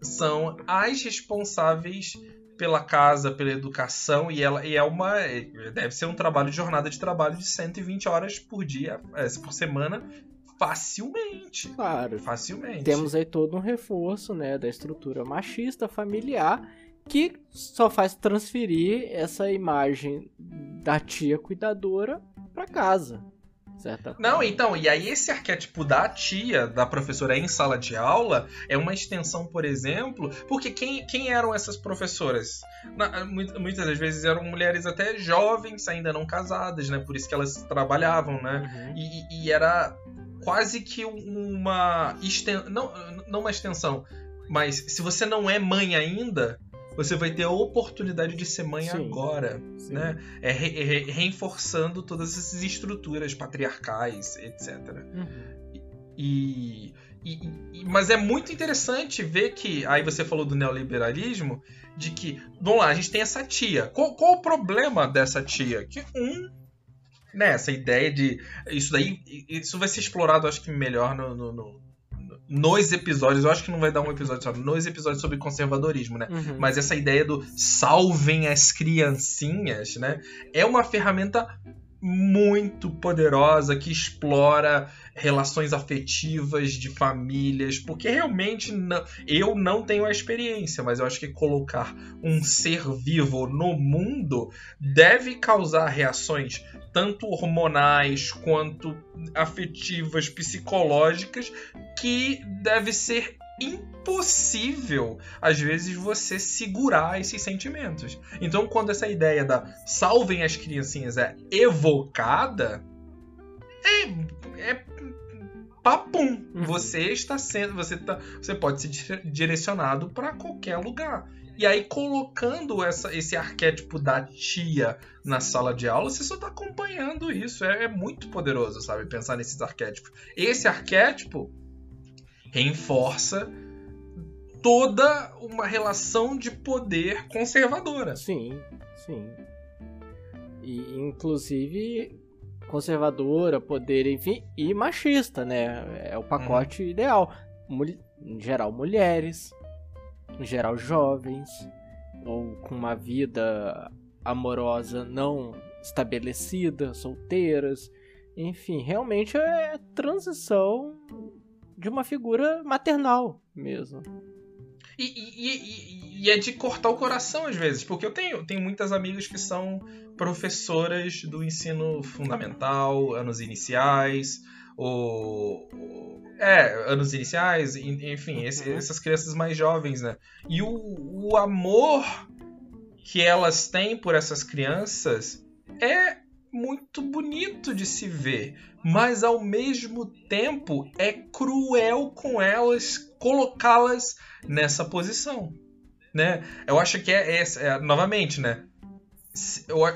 Speaker 1: são as responsáveis pela casa, pela educação, e ela e é uma. Deve ser um trabalho de jornada de trabalho de 120 horas por dia, é, por semana, Facilmente.
Speaker 2: Claro.
Speaker 1: Facilmente.
Speaker 2: Temos aí todo um reforço, né, da estrutura machista familiar que só faz transferir essa imagem da tia cuidadora para casa. Certa
Speaker 1: Não, então, e aí esse arquétipo da tia, da professora em sala de aula, é uma extensão, por exemplo, porque quem, quem eram essas professoras? Na, muitas das vezes eram mulheres até jovens, ainda não casadas, né? Por isso que elas trabalhavam, né? Uhum. E, e, era quase que uma extensão. Não, não uma extensão, mas se você não é mãe ainda, você vai ter a oportunidade de ser mãe sim, agora, sim. né? É re, re, reforçando todas essas estruturas patriarcais, etc. Uhum. E, e, e, mas é muito interessante ver que aí você falou do neoliberalismo, de que vamos lá, a gente tem essa tia. Qual, qual o problema dessa tia? Que um né, essa ideia de. Isso daí. Isso vai ser explorado, acho que melhor no, no, no, nos episódios. Eu acho que não vai dar um episódio só. Nos episódios sobre conservadorismo, né? Uhum. Mas essa ideia do salvem as criancinhas, né? É uma ferramenta muito poderosa que explora relações afetivas de famílias, porque realmente não, eu não tenho a experiência, mas eu acho que colocar um ser vivo no mundo deve causar reações tanto hormonais quanto afetivas, psicológicas, que deve ser impossível, às vezes, você segurar esses sentimentos. Então, quando essa ideia da salvem as criancinhas é evocada, é, é papum. Uhum. Você está sendo, você tá, você pode ser direcionado para qualquer lugar. E aí, colocando essa, esse arquétipo da tia na sala de aula, você só está acompanhando isso. É, é, muito poderoso, sabe? Pensar nesses arquétipos. Esse arquétipo reforça toda uma relação de poder conservadora.
Speaker 2: Sim, sim. E inclusive conservadora, poder, enfim, e machista, né? É o pacote uhum. ideal. em geral, mulheres, em geral, jovens, ou com uma vida amorosa não estabelecida, solteiras. Enfim, realmente é transição de uma figura maternal mesmo.
Speaker 1: E, e, e, e, é de cortar o coração às vezes, porque eu tenho, tenho muitas amigas que são professoras do ensino fundamental, anos iniciais, ou. É, anos iniciais, enfim, esse, uhum. essas crianças mais jovens, né? E o, o amor que elas têm por essas crianças é muito bonito de se ver, mas ao mesmo tempo é cruel com elas colocá-las nessa posição, né? Eu acho que é, é, é novamente, né?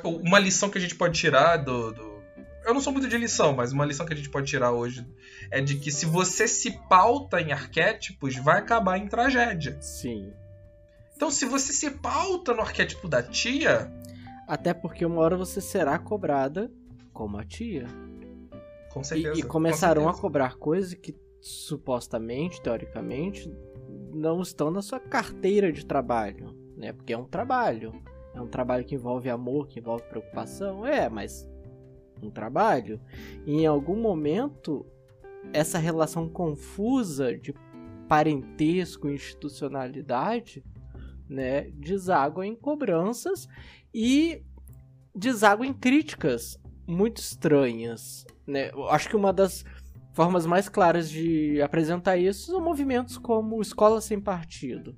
Speaker 1: Uma lição que a gente pode tirar do, do eu não sou muito de lição, mas uma lição que a gente pode tirar hoje é de que se você se pauta em arquétipos, vai acabar em tragédia.
Speaker 2: Sim.
Speaker 1: Então, se você se pauta no arquétipo da tia,
Speaker 2: até porque uma hora você será cobrada como a tia.
Speaker 1: Com certeza.
Speaker 2: E, e começarão certeza. a cobrar coisas que supostamente, teoricamente, não estão na sua carteira de trabalho, né? Porque é um trabalho. É um trabalho que envolve amor, que envolve preocupação. É, mas um trabalho. E em algum momento, essa relação confusa de parentesco e institucionalidade, né, deságua em cobranças e deságua em críticas muito estranhas. Né? Acho que uma das formas mais claras de apresentar isso são movimentos como Escola Sem Partido.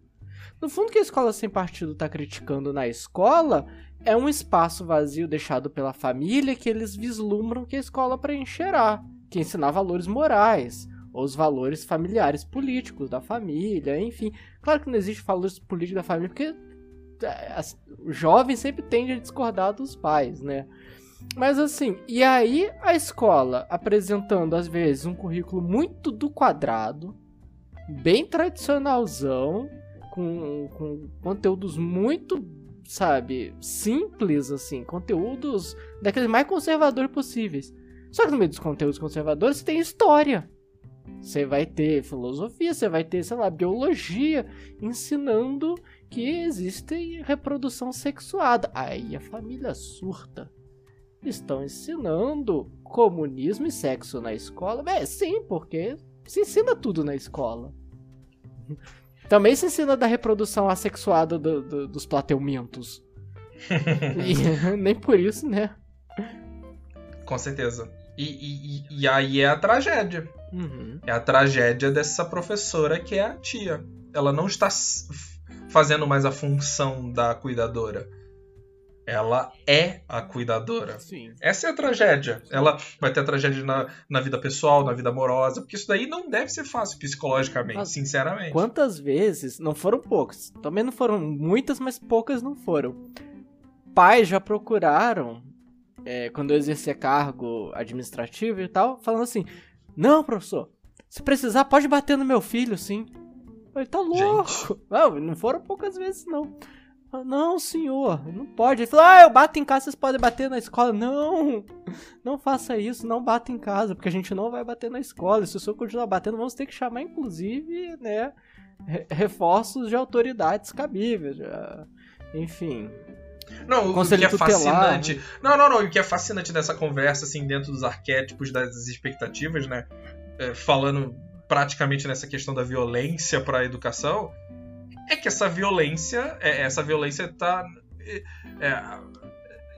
Speaker 2: No fundo, o que a Escola Sem Partido está criticando na escola é um espaço vazio deixado pela família que eles vislumbram que a escola preencherá, que ensinar valores morais, ou os valores familiares políticos da família, enfim. Claro que não existe valores políticos da família, porque é, o jovem sempre tende a discordar dos pais, né? Mas assim, e aí a escola apresentando às vezes um currículo muito do quadrado, bem tradicionalzão, com, com conteúdos muito, sabe, simples, assim, conteúdos daqueles mais conservadores possíveis. Só que no meio dos conteúdos conservadores você tem história. Você vai ter filosofia, você vai ter, sei lá, biologia, ensinando que existe reprodução sexuada. Aí a família surta. Estão ensinando comunismo e sexo na escola? É, sim, porque se ensina tudo na escola. [laughs] Também se ensina da reprodução assexuada do, do, dos plateumintos. e [laughs] [laughs] nem por isso, né?
Speaker 1: Com certeza. E, e, e aí é a tragédia. Uhum. É a tragédia dessa professora que é a tia. Ela não está fazendo mais a função da cuidadora. Ela é a cuidadora.
Speaker 2: Sim.
Speaker 1: Essa é a tragédia. Sim. Ela vai ter a tragédia na, na vida pessoal, na vida amorosa, porque isso daí não deve ser fácil psicologicamente, mas, sinceramente.
Speaker 2: Quantas vezes, não foram poucas, também não foram muitas, mas poucas não foram. Pais já procuraram, é, quando eu exercia cargo administrativo e tal, falando assim: Não, professor, se precisar, pode bater no meu filho, sim. Ele tá louco. [laughs] Não, não foram poucas vezes, não. Não, senhor, não pode. Ele falou: Ah, eu bato em casa, vocês podem bater na escola. Não, não faça isso, não bata em casa, porque a gente não vai bater na escola. Se o senhor continuar batendo, vamos ter que chamar, inclusive, né, reforços de autoridades cabíveis. Já. Enfim.
Speaker 1: Não, o que é
Speaker 2: tutelar,
Speaker 1: fascinante.
Speaker 2: né?
Speaker 1: Não, não, não. O que é fascinante dessa conversa, assim, dentro dos arquétipos, das expectativas, né? É, falando praticamente nessa questão da violência para a educação, é que essa violência, é, essa violência tá. É,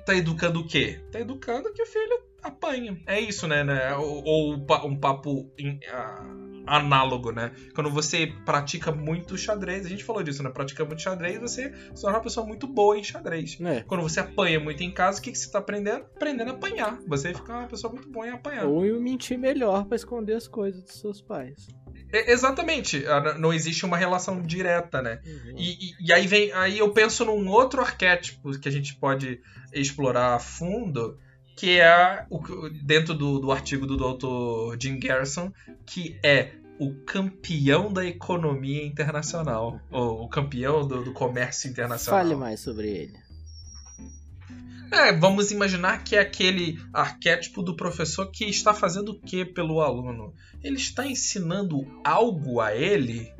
Speaker 1: tá educando o quê? Tá educando que o filho apanha. É isso, né? né? Ou, ou um papo em- ah, análogo, né? Quando você pratica muito xadrez, a gente falou disso, né? Pratica muito xadrez, você se torna uma pessoa muito boa em xadrez.
Speaker 2: É.
Speaker 1: Quando você apanha muito em casa, o que, que você tá aprendendo? Aprendendo a apanhar. Você fica uma pessoa muito boa em apanhar.
Speaker 2: Ou mentir melhor pra esconder as coisas dos seus pais.
Speaker 1: É, exatamente. Ah, Não existe uma relação direta, né?
Speaker 2: Uhum.
Speaker 1: E, e- e aí vem. Aí eu penso num outro arquétipo que a gente pode explorar a fundo, que é o, dentro do, do artigo do Dr. Jim Garrison, que é o campeão da economia internacional. Ou o campeão do, do comércio internacional.
Speaker 2: Fale mais sobre ele.
Speaker 1: É, vamos imaginar que é aquele arquétipo do professor que está fazendo o que pelo aluno? Ele está ensinando algo a ele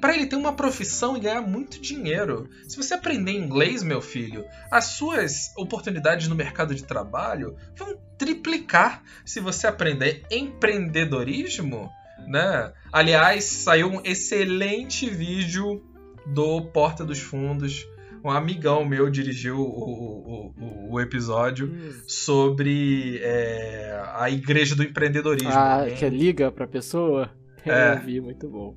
Speaker 1: para ele ter uma profissão e ganhar muito dinheiro. Se você aprender inglês, meu filho, as suas oportunidades no mercado de trabalho vão triplicar se você aprender empreendedorismo, né? Aliás, saiu um excelente vídeo do Porta dos Fundos. Um amigão meu dirigiu o, o, o episódio sobre é, a igreja do empreendedorismo.
Speaker 2: Ah,
Speaker 1: Alguém-
Speaker 2: que liga pra pessoa?
Speaker 1: É.
Speaker 2: Eu vi, muito bom.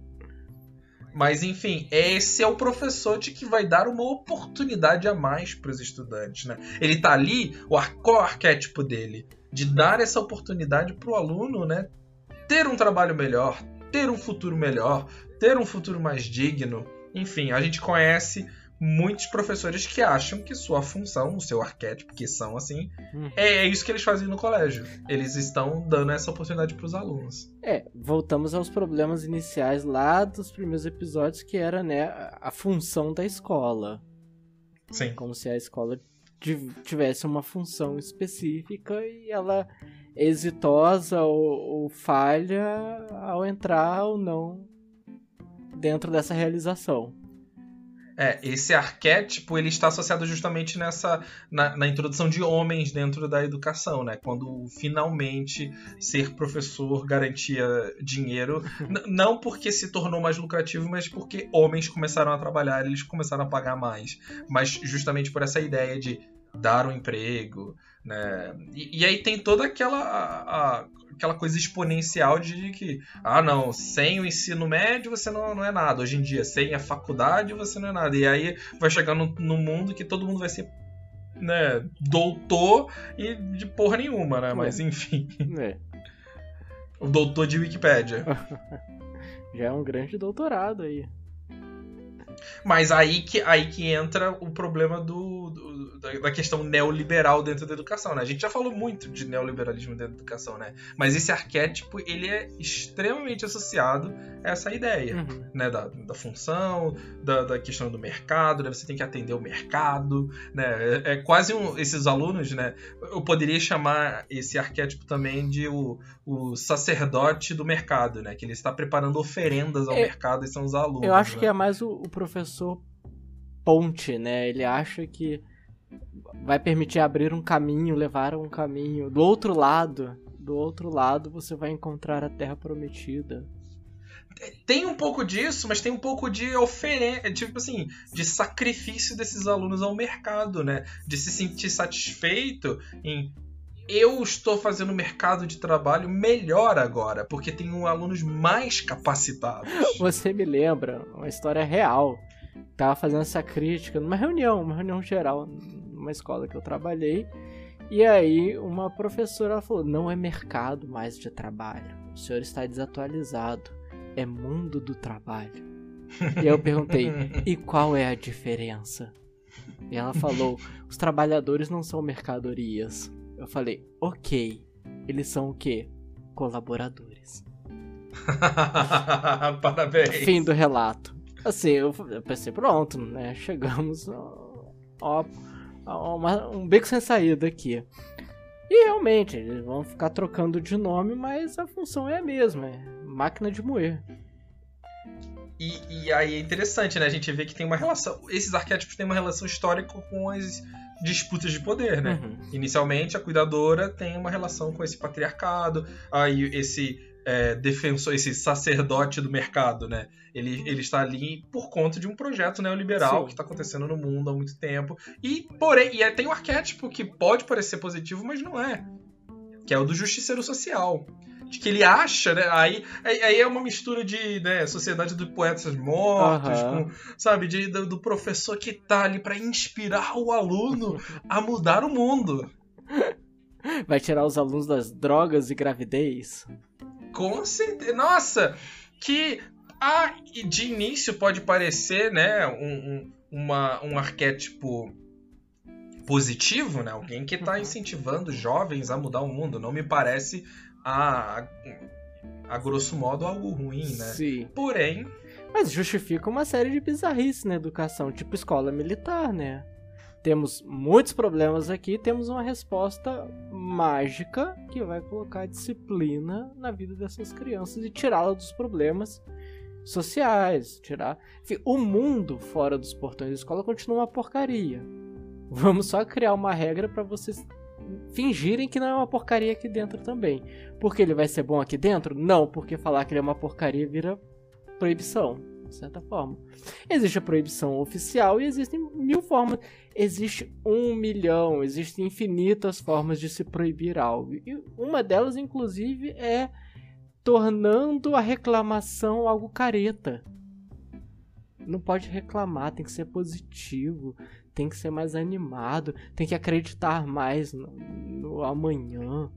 Speaker 1: Mas enfim, esse é o professor de que vai dar uma oportunidade a mais para os estudantes, né? Ele tá ali, o qual é o arquétipo dele? De dar essa oportunidade para o aluno, né? Ter um trabalho melhor, ter um futuro melhor, ter um futuro mais digno. Enfim, a gente conhece muitos professores que acham que sua função, o seu arquétipo, que são assim,
Speaker 2: Hum.
Speaker 1: é isso que eles fazem no colégio. Eles estão dando essa oportunidade para os alunos.
Speaker 2: É, voltamos aos problemas iniciais lá dos primeiros episódios, que era, né, a função da escola.
Speaker 1: Sim.
Speaker 2: Como se a escola tiv- tivesse uma função específica e ela é exitosa ou, ou falha ao entrar ou não dentro dessa realização.
Speaker 1: É, esse arquétipo ele está associado justamente nessa na, na introdução de homens dentro da educação, né? Quando finalmente ser professor garantia dinheiro, [laughs] não porque se tornou mais lucrativo, mas porque homens começaram a trabalhar, eles começaram a pagar mais, mas justamente por essa ideia de dar um emprego, né? E, e aí tem toda aquela a- aquela coisa exponencial de que ah, não, sem o ensino médio você não, não é nada. Hoje em dia, sem a faculdade você não é nada. E aí vai chegar no, no mundo que todo mundo vai ser né, doutor e de porra nenhuma, né? Mas enfim,
Speaker 2: É,
Speaker 1: o doutor de Wikipédia. [laughs]
Speaker 2: já é um grande doutorado aí.
Speaker 1: Mas aí que, aí que entra o problema do, do- da, da questão neoliberal dentro da educação, né? A gente já falou muito de neoliberalismo dentro da educação, né? Mas esse arquétipo, ele é extremamente associado a essa ideia.
Speaker 2: Uhum.
Speaker 1: né, da, da função, da, da questão do mercado, né, você tem que atender o mercado, né, é, é quase um, esses alunos, né, eu poderia chamar esse arquétipo também de o, o sacerdote do mercado, né, que ele está preparando oferendas ao
Speaker 2: É,
Speaker 1: mercado e são os alunos.
Speaker 2: Eu acho
Speaker 1: né?
Speaker 2: que é mais o, o professor ponte, né? Ele acha que vai permitir abrir um caminho, levar um caminho. Do outro lado, do outro lado você vai encontrar a terra prometida.
Speaker 1: Tem um pouco disso, mas tem um pouco de oferenda, tipo assim, de sacrifício desses alunos ao mercado, né? De se sentir satisfeito em eu estou fazendo o mercado de trabalho melhor agora, porque tenho alunos mais capacitados. [laughs]
Speaker 2: Você me lembra uma história real. Tava fazendo essa crítica numa reunião, uma reunião geral, numa escola que eu trabalhei. E aí uma professora falou: não é mercado mais de trabalho. O senhor está desatualizado. É mundo do trabalho. E eu perguntei: [laughs] e qual é a diferença? E ela falou: os trabalhadores não são mercadorias. Eu falei: ok. Eles são o quê? Colaboradores. [laughs]
Speaker 1: Parabéns.
Speaker 2: Fim do relato. Assim, eu eu pensei, pronto, né? Chegamos a, a- a uma- um beco sem saída aqui. E realmente, eles vão ficar trocando de nome, mas a função é a mesma, é máquina de moer.
Speaker 1: E, e, aí é interessante, né? A gente vê que tem uma relação. Esses arquétipos têm uma relação histórica com as disputas de poder, né? Uhum. Inicialmente, a cuidadora tem uma relação com esse patriarcado, aí esse é, defensor, esse sacerdote do mercado, né? Ele, ele está ali por conta de um projeto neoliberal Sim. que está acontecendo no mundo há muito tempo. E, porém, e é, tem um arquétipo que pode parecer positivo, mas não é. Que é o do justiceiro social. De que ele acha, né? Aí, aí é uma mistura de né, sociedade dos poetas mortos, uhum. com, sabe, de, do, do professor que tá ali para inspirar o aluno a mudar o mundo. [laughs]
Speaker 2: Vai tirar os alunos das drogas e gravidez?
Speaker 1: Com certeza. Nossa, que ah, de início pode parecer, né, um, um, uma, um arquétipo positivo, né? Alguém que está uhum. incentivando jovens a mudar o mundo. Não me parece a, a grosso modo algo ruim, né?
Speaker 2: Sim.
Speaker 1: Porém.
Speaker 2: Mas justifica uma série de bizarrices na educação, tipo escola militar, né? temos muitos problemas aqui, temos uma resposta mágica que vai colocar disciplina na vida dessas crianças e tirá-la dos problemas sociais, tirar, Enfim, o mundo fora dos portões da escola continua uma porcaria. Vamos só criar uma regra para vocês fingirem que não é uma porcaria aqui dentro também. Porque ele vai ser bom aqui dentro? Não, porque falar que ele é uma porcaria vira proibição, de certa forma. Existe a proibição oficial e existem mil formas existe um milhão, existem infinitas formas de se proibir algo. E uma delas, inclusive, é tornando a reclamação algo careta. Não pode reclamar, tem que ser positivo, tem que ser mais animado, tem que acreditar mais no, no amanhã.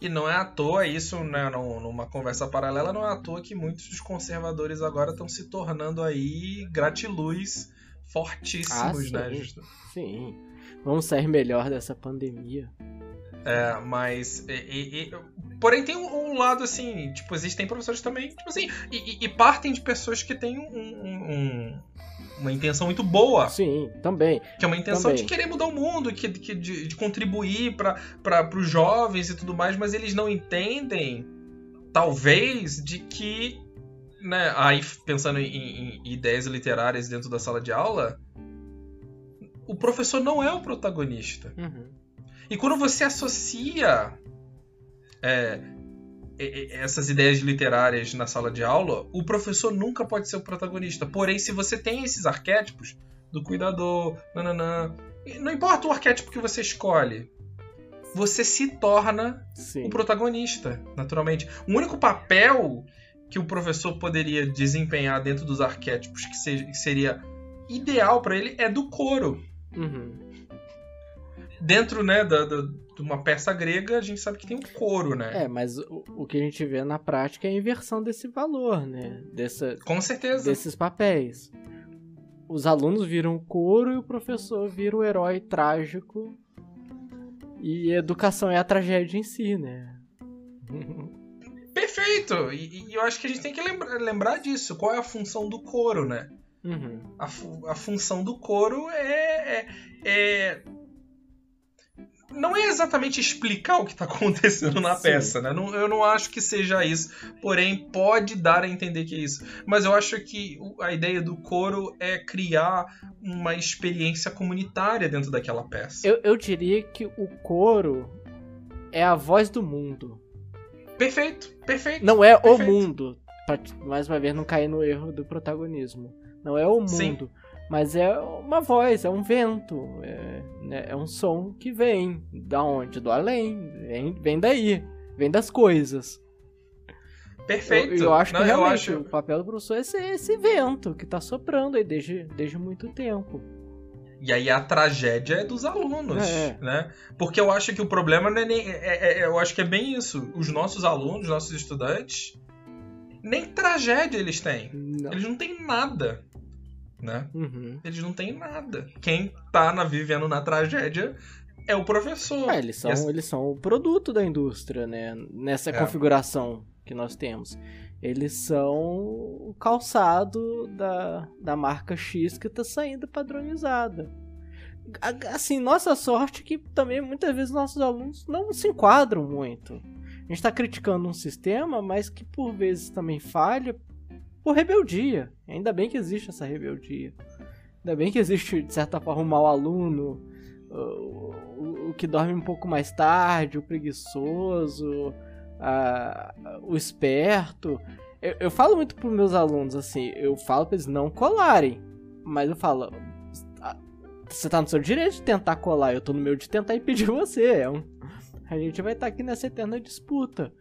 Speaker 1: E não é à toa isso, né, numa conversa paralela, não é à toa que muitos dos conservadores agora estão se tornando aí gratiluz fortíssimos,
Speaker 2: ah,
Speaker 1: né?
Speaker 2: Sim. Vamos sair melhor dessa pandemia.
Speaker 1: É, mas. E, e, e, porém, tem um, um, lado assim, tipo, existem professores também, tipo assim, e, partem de pessoas que têm um, um, uma intenção muito boa.
Speaker 2: Sim, também.
Speaker 1: Que é uma intenção
Speaker 2: também.
Speaker 1: de querer mudar o mundo, que, que de, de contribuir para os jovens e tudo mais, mas eles não entendem, talvez, de que né, aí pensando em, em, ideias literárias dentro da sala de aula, o professor não é o protagonista.
Speaker 2: Uhum.
Speaker 1: E quando você associa é, essas ideias literárias na sala de aula, o professor nunca pode ser o protagonista. Porém, se você tem esses arquétipos do cuidador, nananã, não importa o arquétipo que você escolhe, você se torna Sim. o protagonista, naturalmente. O único papel que o professor poderia desempenhar dentro dos arquétipos que, seria ideal para ele é do coro.
Speaker 2: Uhum.
Speaker 1: Dentro, né, da, da, de uma peça grega, a gente sabe que tem um coro, né?
Speaker 2: É, mas o, o que a gente vê na prática é a inversão desse valor, né? Dessa,
Speaker 1: Com certeza.
Speaker 2: Desses papéis. Os alunos viram o coro e o professor vira o herói trágico. E a educação é a tragédia em si, né?
Speaker 1: Perfeito! E, e, eu acho que a gente tem que lembrar, lembrar disso. Qual é a função do coro, né?
Speaker 2: Uhum.
Speaker 1: A, a função do coro é, é, é, Não é exatamente explicar o que está [laughs] acontecendo na Sim. peça, né? Não, eu não acho que seja isso. Porém, pode dar a entender que é isso. Mas eu acho que a ideia do coro é criar uma experiência comunitária dentro daquela peça.
Speaker 2: Eu, eu diria que o coro é a voz do mundo.
Speaker 1: Perfeito, perfeito.
Speaker 2: Não é
Speaker 1: perfeito.
Speaker 2: o mundo. Pra, mais uma vez, não cair no erro do protagonismo. Não é o mundo. Sim. Mas é uma voz, é um vento, é, né, é, um som que vem. Da onde? Do além. Vem, vem daí. Vem das coisas.
Speaker 1: Perfeito.
Speaker 2: Eu, eu acho que não, realmente acho... o papel do professor é ser esse vento que tá soprando aí desde, desde muito tempo.
Speaker 1: E aí a tragédia é dos alunos, é. né? Porque eu acho que o problema não é nem. É, é, é, eu acho que é bem isso. Os nossos alunos, nossos estudantes, nem tragédia eles têm. Não. Eles não têm nada. Né?
Speaker 2: Uhum.
Speaker 1: Eles não têm nada. Quem tá na, vivendo na tragédia é o professor.
Speaker 2: É, eles, são, essa... eles são o produto da indústria, né? Nessa é. configuração que nós temos eles são o calçado da, da marca X que está saindo padronizada. Assim, nossa sorte é que também muitas vezes nossos alunos não se enquadram muito. A gente está criticando um sistema, mas que por vezes também falha por rebeldia. Ainda bem que existe essa rebeldia. Ainda bem que existe, de certa forma, o mau aluno, o, o, que dorme um pouco mais tarde, o preguiçoso, a, o esperto. Eu, eu falo muito pros meus alunos assim, eu falo pra eles não colarem, mas eu falo, você tá no seu direito de tentar colar, eu tô no meu de tentar impedir [laughs] você. É um... A gente vai estar tá aqui nessa eterna disputa.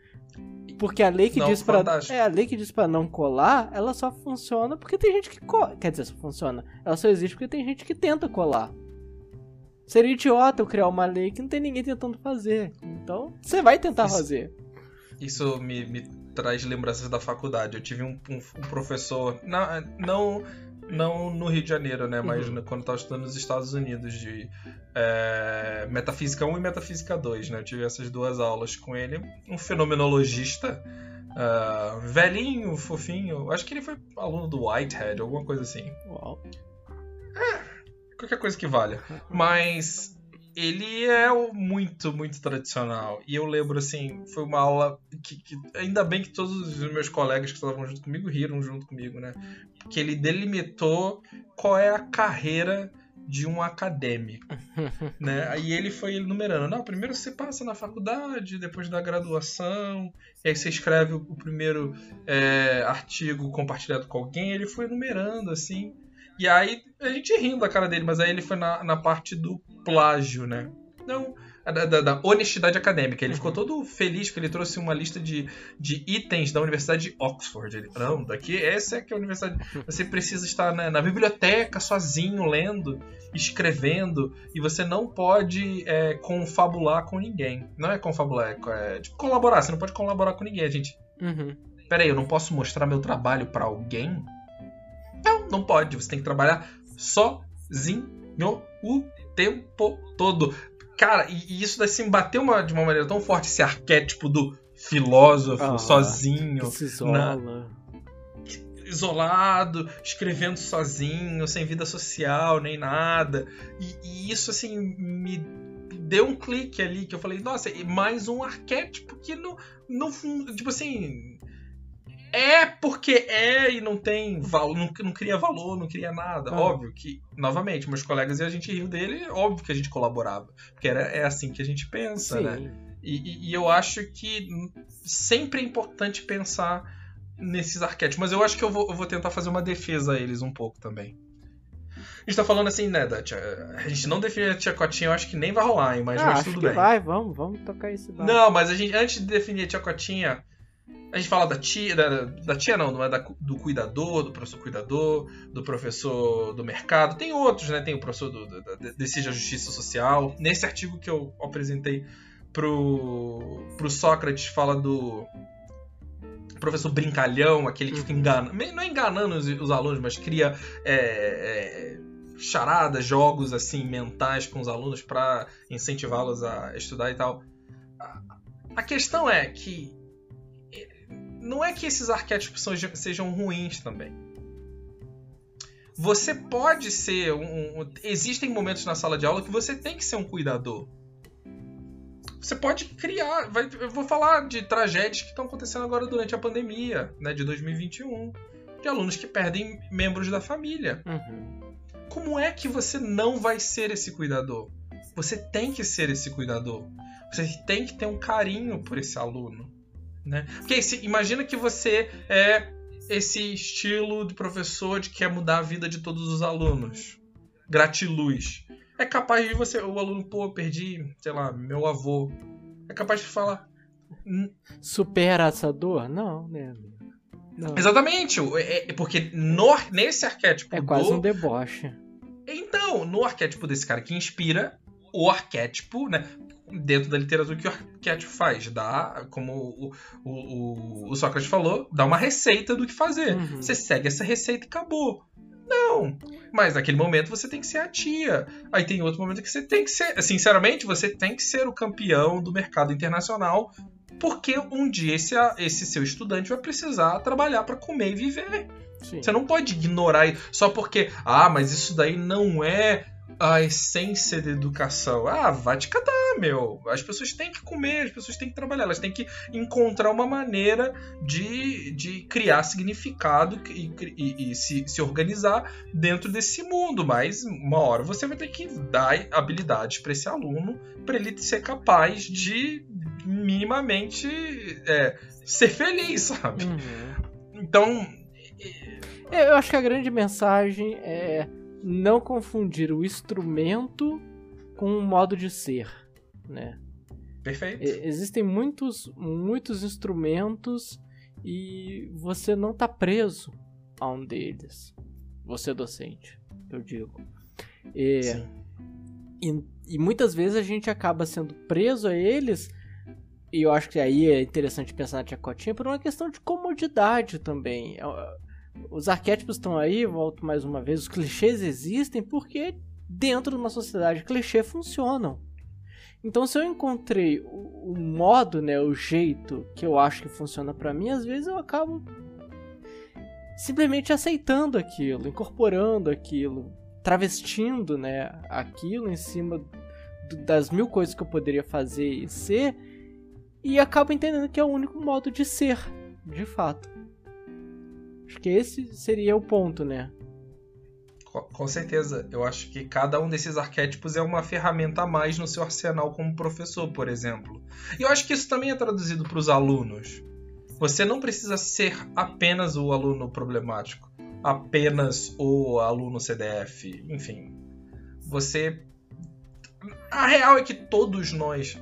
Speaker 2: Porque a lei que não, diz para é a lei que diz para não colar, ela só funciona porque tem gente que cola. Quer dizer, só funciona. Ela só existe porque tem gente que tenta colar. Seria idiota eu criar uma lei que não tem ninguém tentando fazer. Então, você vai tentar
Speaker 1: isso,
Speaker 2: fazer.
Speaker 1: Isso me, me, traz lembranças da faculdade. Eu tive um, um, um professor, não, não não no Rio de Janeiro, né? Mas uhum. quando eu estava estudando nos Estados Unidos, de é, Metafísica 1 e Metafísica 2, né? Eu tive essas duas aulas com ele. Um fenomenologista, uh, velhinho, fofinho. Acho que ele foi aluno do Whitehead, alguma coisa assim.
Speaker 2: Uau.
Speaker 1: É, qualquer coisa que valha. Mas ele é muito, muito tradicional. E eu lembro, assim, foi uma aula que, que, Ainda bem que todos os meus colegas que estavam junto comigo riram junto comigo, né? Que ele delimitou qual é a carreira de um acadêmico, [laughs] né? Aí ele foi enumerando, não, primeiro você passa na faculdade, depois da graduação, e aí você escreve o primeiro é, artigo compartilhado com alguém, ele foi enumerando, assim, e aí a gente rindo da cara dele, mas aí ele foi na, na parte do plágio, né? Não, da, da, da, honestidade acadêmica. Ele uhum. ficou todo feliz porque ele trouxe uma lista de, de itens da Universidade de Oxford. Ele, não, daqui essa é que é a universidade. Você precisa estar na, na biblioteca sozinho, lendo, escrevendo, e você não pode é, confabular com ninguém. Não é confabular, é, é tipo colaborar. Você não pode colaborar com ninguém, gente.
Speaker 2: Uhum.
Speaker 1: Peraí, eu não posso mostrar meu trabalho para alguém? Não, não pode. Você tem que trabalhar sozinho o tempo todo. Cara, e, isso daí se bateu uma, de uma maneira tão forte esse arquétipo do filósofo ah, sozinho.
Speaker 2: se isola. Na,
Speaker 1: isolado, escrevendo sozinho, sem vida social, nem nada. E, e, isso, assim, me deu um clique ali que eu falei, nossa, mais um arquétipo que não. não tipo assim é porque é e não tem valor, não, não cria valor, não cria nada. Ah. Óbvio que, novamente, meus colegas e a gente riu dele, óbvio que a gente colaborava. Porque era, é assim que a gente pensa, Sim. né? E, e, e, eu acho que sempre é importante pensar nesses arquétipos. Mas eu acho que eu vou, eu vou tentar fazer uma defesa a eles um pouco também. A gente tá falando assim, né, da tia, a gente não define a tia Cotinha, eu acho que nem vai rolar, hein, mas,
Speaker 2: ah,
Speaker 1: mas
Speaker 2: acho
Speaker 1: tudo
Speaker 2: que
Speaker 1: bem.
Speaker 2: vai, vamos, vamos tocar isso.
Speaker 1: Não, mas a gente, antes de definir a tia Cotinha, a gente fala da tia, da, da tia não, não é da, do cuidador, do professor cuidador, do professor do mercado. Tem outros, né? Tem o professor do, do, a Justiça Social. Nesse artigo que eu apresentei pro, pro Sócrates, fala do professor brincalhão, aquele que fica uhum. enganando, não é enganando os, os alunos, mas cria é, é, charadas, jogos assim mentais com os alunos para incentivá-los a estudar e tal. A questão é que não é que esses arquétipos sejam ruins também. Você pode ser um, um, Existem momentos na sala de aula que você tem que ser um cuidador. Você pode criar. Vai, eu vou falar de tragédias que estão acontecendo agora durante a pandemia, né, de 2021. De alunos que perdem membros da família.
Speaker 2: Uhum.
Speaker 1: Como é que você não vai ser esse cuidador? Você tem que ser esse cuidador. Você tem que ter um carinho por esse aluno. Né? Porque se, imagina que você é esse estilo de professor de que quer mudar a vida de todos os alunos. Gratiluz. É capaz de você, o aluno, pô, perdi, sei lá, meu avô. É capaz de falar.
Speaker 2: Supera essa dor? Não, né?
Speaker 1: Não. Exatamente, é, é porque no, nesse arquétipo.
Speaker 2: É quase do... um deboche.
Speaker 1: Então, no arquétipo desse cara que inspira, o arquétipo, né? Dentro da literatura que o arquétipo faz. Dá, como o, o, o, Sócrates falou, dá uma receita do que fazer. Uhum. Você segue essa receita e acabou. Não. Mas naquele momento você tem que ser a tia. Aí tem outro momento que você tem que ser. Sinceramente, você tem que ser o campeão do mercado internacional. Porque um dia esse, esse seu estudante vai precisar trabalhar para comer e viver. Sim. Você não pode ignorar só porque, ah, mas isso daí não é a essência da educação. Ah, vai te catar, meu. As pessoas têm que comer, as pessoas têm que trabalhar, elas têm que encontrar uma maneira de, de criar significado e, e, e se, se organizar dentro desse mundo. Mas uma hora você vai ter que dar habilidades para esse aluno para ele ser capaz de minimamente é, ser feliz, sabe? Uhum. Então.
Speaker 2: Eu acho que a grande mensagem é não confundir o instrumento com o modo de ser, né?
Speaker 1: Perfeito.
Speaker 2: Existem muitos, muitos instrumentos e você não está preso a um deles. Você é docente, eu digo. E, e, e, muitas vezes a gente acaba sendo preso a eles, e eu acho que aí é interessante pensar na Tchacotinha por uma questão de comodidade também. Os arquétipos estão aí, volto mais uma vez, os clichês existem porque dentro de uma sociedade clichê funcionam. Então se eu encontrei o, o modo, né, o jeito que eu acho que funciona para mim, às vezes eu acabo simplesmente aceitando aquilo, incorporando aquilo, travestindo, né, aquilo em cima do, das mil coisas que eu poderia fazer e ser, e acabo entendendo que é o único modo de ser, de fato. Acho que esse seria o ponto, né?
Speaker 1: Com certeza. Eu acho que cada um desses arquétipos é uma ferramenta a mais no seu arsenal como professor, por exemplo. E eu acho que isso também é traduzido para os alunos. Você não precisa ser apenas o aluno problemático, apenas o aluno CDF, enfim. Você. A real é que todos nós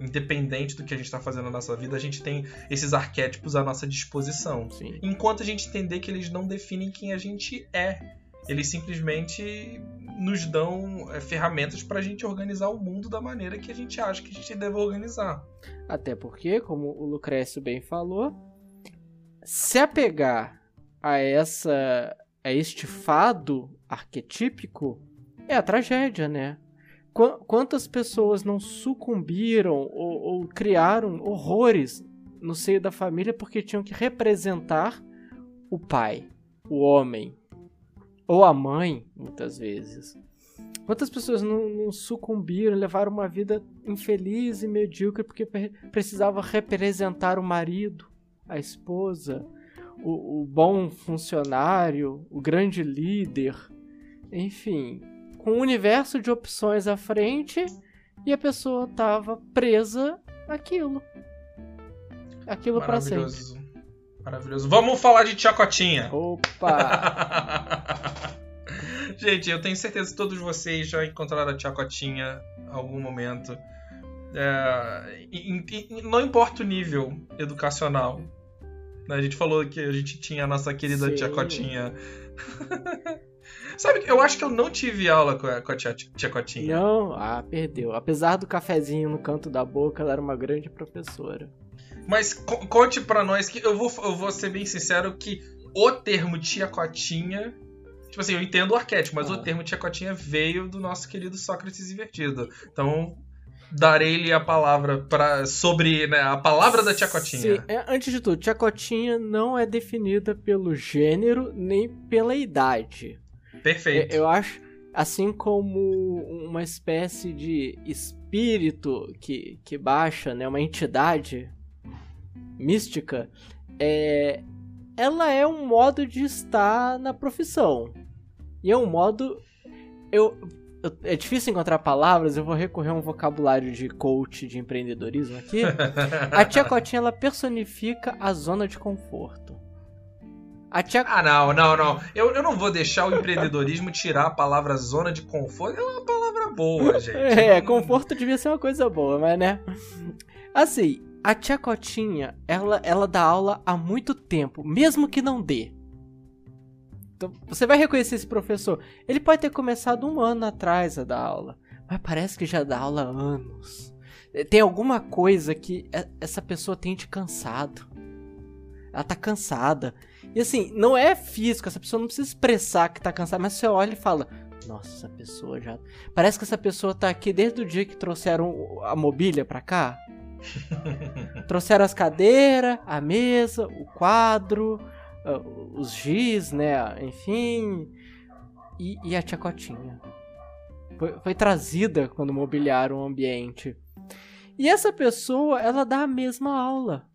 Speaker 1: independente do que a gente está fazendo na nossa vida, a gente tem esses arquétipos à nossa disposição.
Speaker 2: Sim.
Speaker 1: Enquanto a gente entender que eles não definem quem a gente é. Eles simplesmente nos dão é, ferramentas para a gente organizar o mundo da maneira que a gente acha que a gente deve organizar.
Speaker 2: Até porque, como o Lucrécio bem falou, se apegar a essa a este fado arquetípico é a tragédia, né? Quantas pessoas não sucumbiram ou, ou criaram horrores no seio da família porque tinham que representar o pai, o homem, ou a mãe, muitas vezes. Quantas pessoas não, não, sucumbiram, levaram uma vida infeliz e medíocre porque precisava representar o marido, a esposa, o, o bom funcionário, o grande líder, enfim, com um universo de opções à frente e a pessoa tava presa aquilo. Aquilo para sempre.
Speaker 1: Maravilhoso. Vamos falar de Chacotinha.
Speaker 2: Opa! [laughs]
Speaker 1: Gente, eu tenho certeza que todos vocês já encontraram a Chacotinha em algum momento. É, e, e, não importa o nível educacional. Né? A gente falou que a gente tinha a nossa querida Sim. Chacotinha. [laughs] Sabe, eu acho que eu não tive aula com a, com a tia, tia Cotinha.
Speaker 2: Não, ah, perdeu. Apesar do cafezinho no canto da boca, ela era uma grande professora.
Speaker 1: Mas conte para nós que eu vou, eu vou ser bem sincero que o termo tia Cotinha. Tipo assim, eu entendo o arquétipo, mas ah. o termo tia Cotinha veio do nosso querido Sócrates invertido. Então, darei-lhe a palavra para sobre né, a palavra da tia Cotinha. Sim,
Speaker 2: é, antes de tudo, tia Cotinha não é definida pelo gênero nem pela idade.
Speaker 1: Perfeito.
Speaker 2: Eu acho, assim como uma espécie de espírito que, que baixa, né, uma entidade mística, é, ela é um modo de estar na profissão. E é um modo. Eu, eu, é difícil encontrar palavras, eu vou recorrer a um vocabulário de coach de empreendedorismo aqui. [laughs] a tia Cotinha ela personifica a zona de conforto.
Speaker 1: Tia... Ah, não, não, não. Eu, eu não vou deixar o empreendedorismo tirar a palavra zona de conforto. É uma palavra boa, [laughs] gente.
Speaker 2: É, conforto devia ser uma coisa boa, mas né? Assim, a tia Cotinha, ela, ela dá aula há muito tempo, mesmo que não dê. Então, você vai reconhecer esse professor. Ele pode ter começado um ano atrás a dar aula, mas parece que já dá aula há anos. Tem alguma coisa que essa pessoa tem de cansado. Ela tá cansada. E assim, não é físico, essa pessoa não precisa expressar que tá cansada, mas você olha e fala: Nossa, essa pessoa já. Parece que essa pessoa tá aqui desde o dia que trouxeram a mobília pra cá. [laughs] trouxeram as cadeiras, a mesa, o quadro, os giz, né? Enfim. E, e a tia Cotinha. foi, foi trazida quando mobiliaram o ambiente. E essa pessoa, ela dá a mesma aula.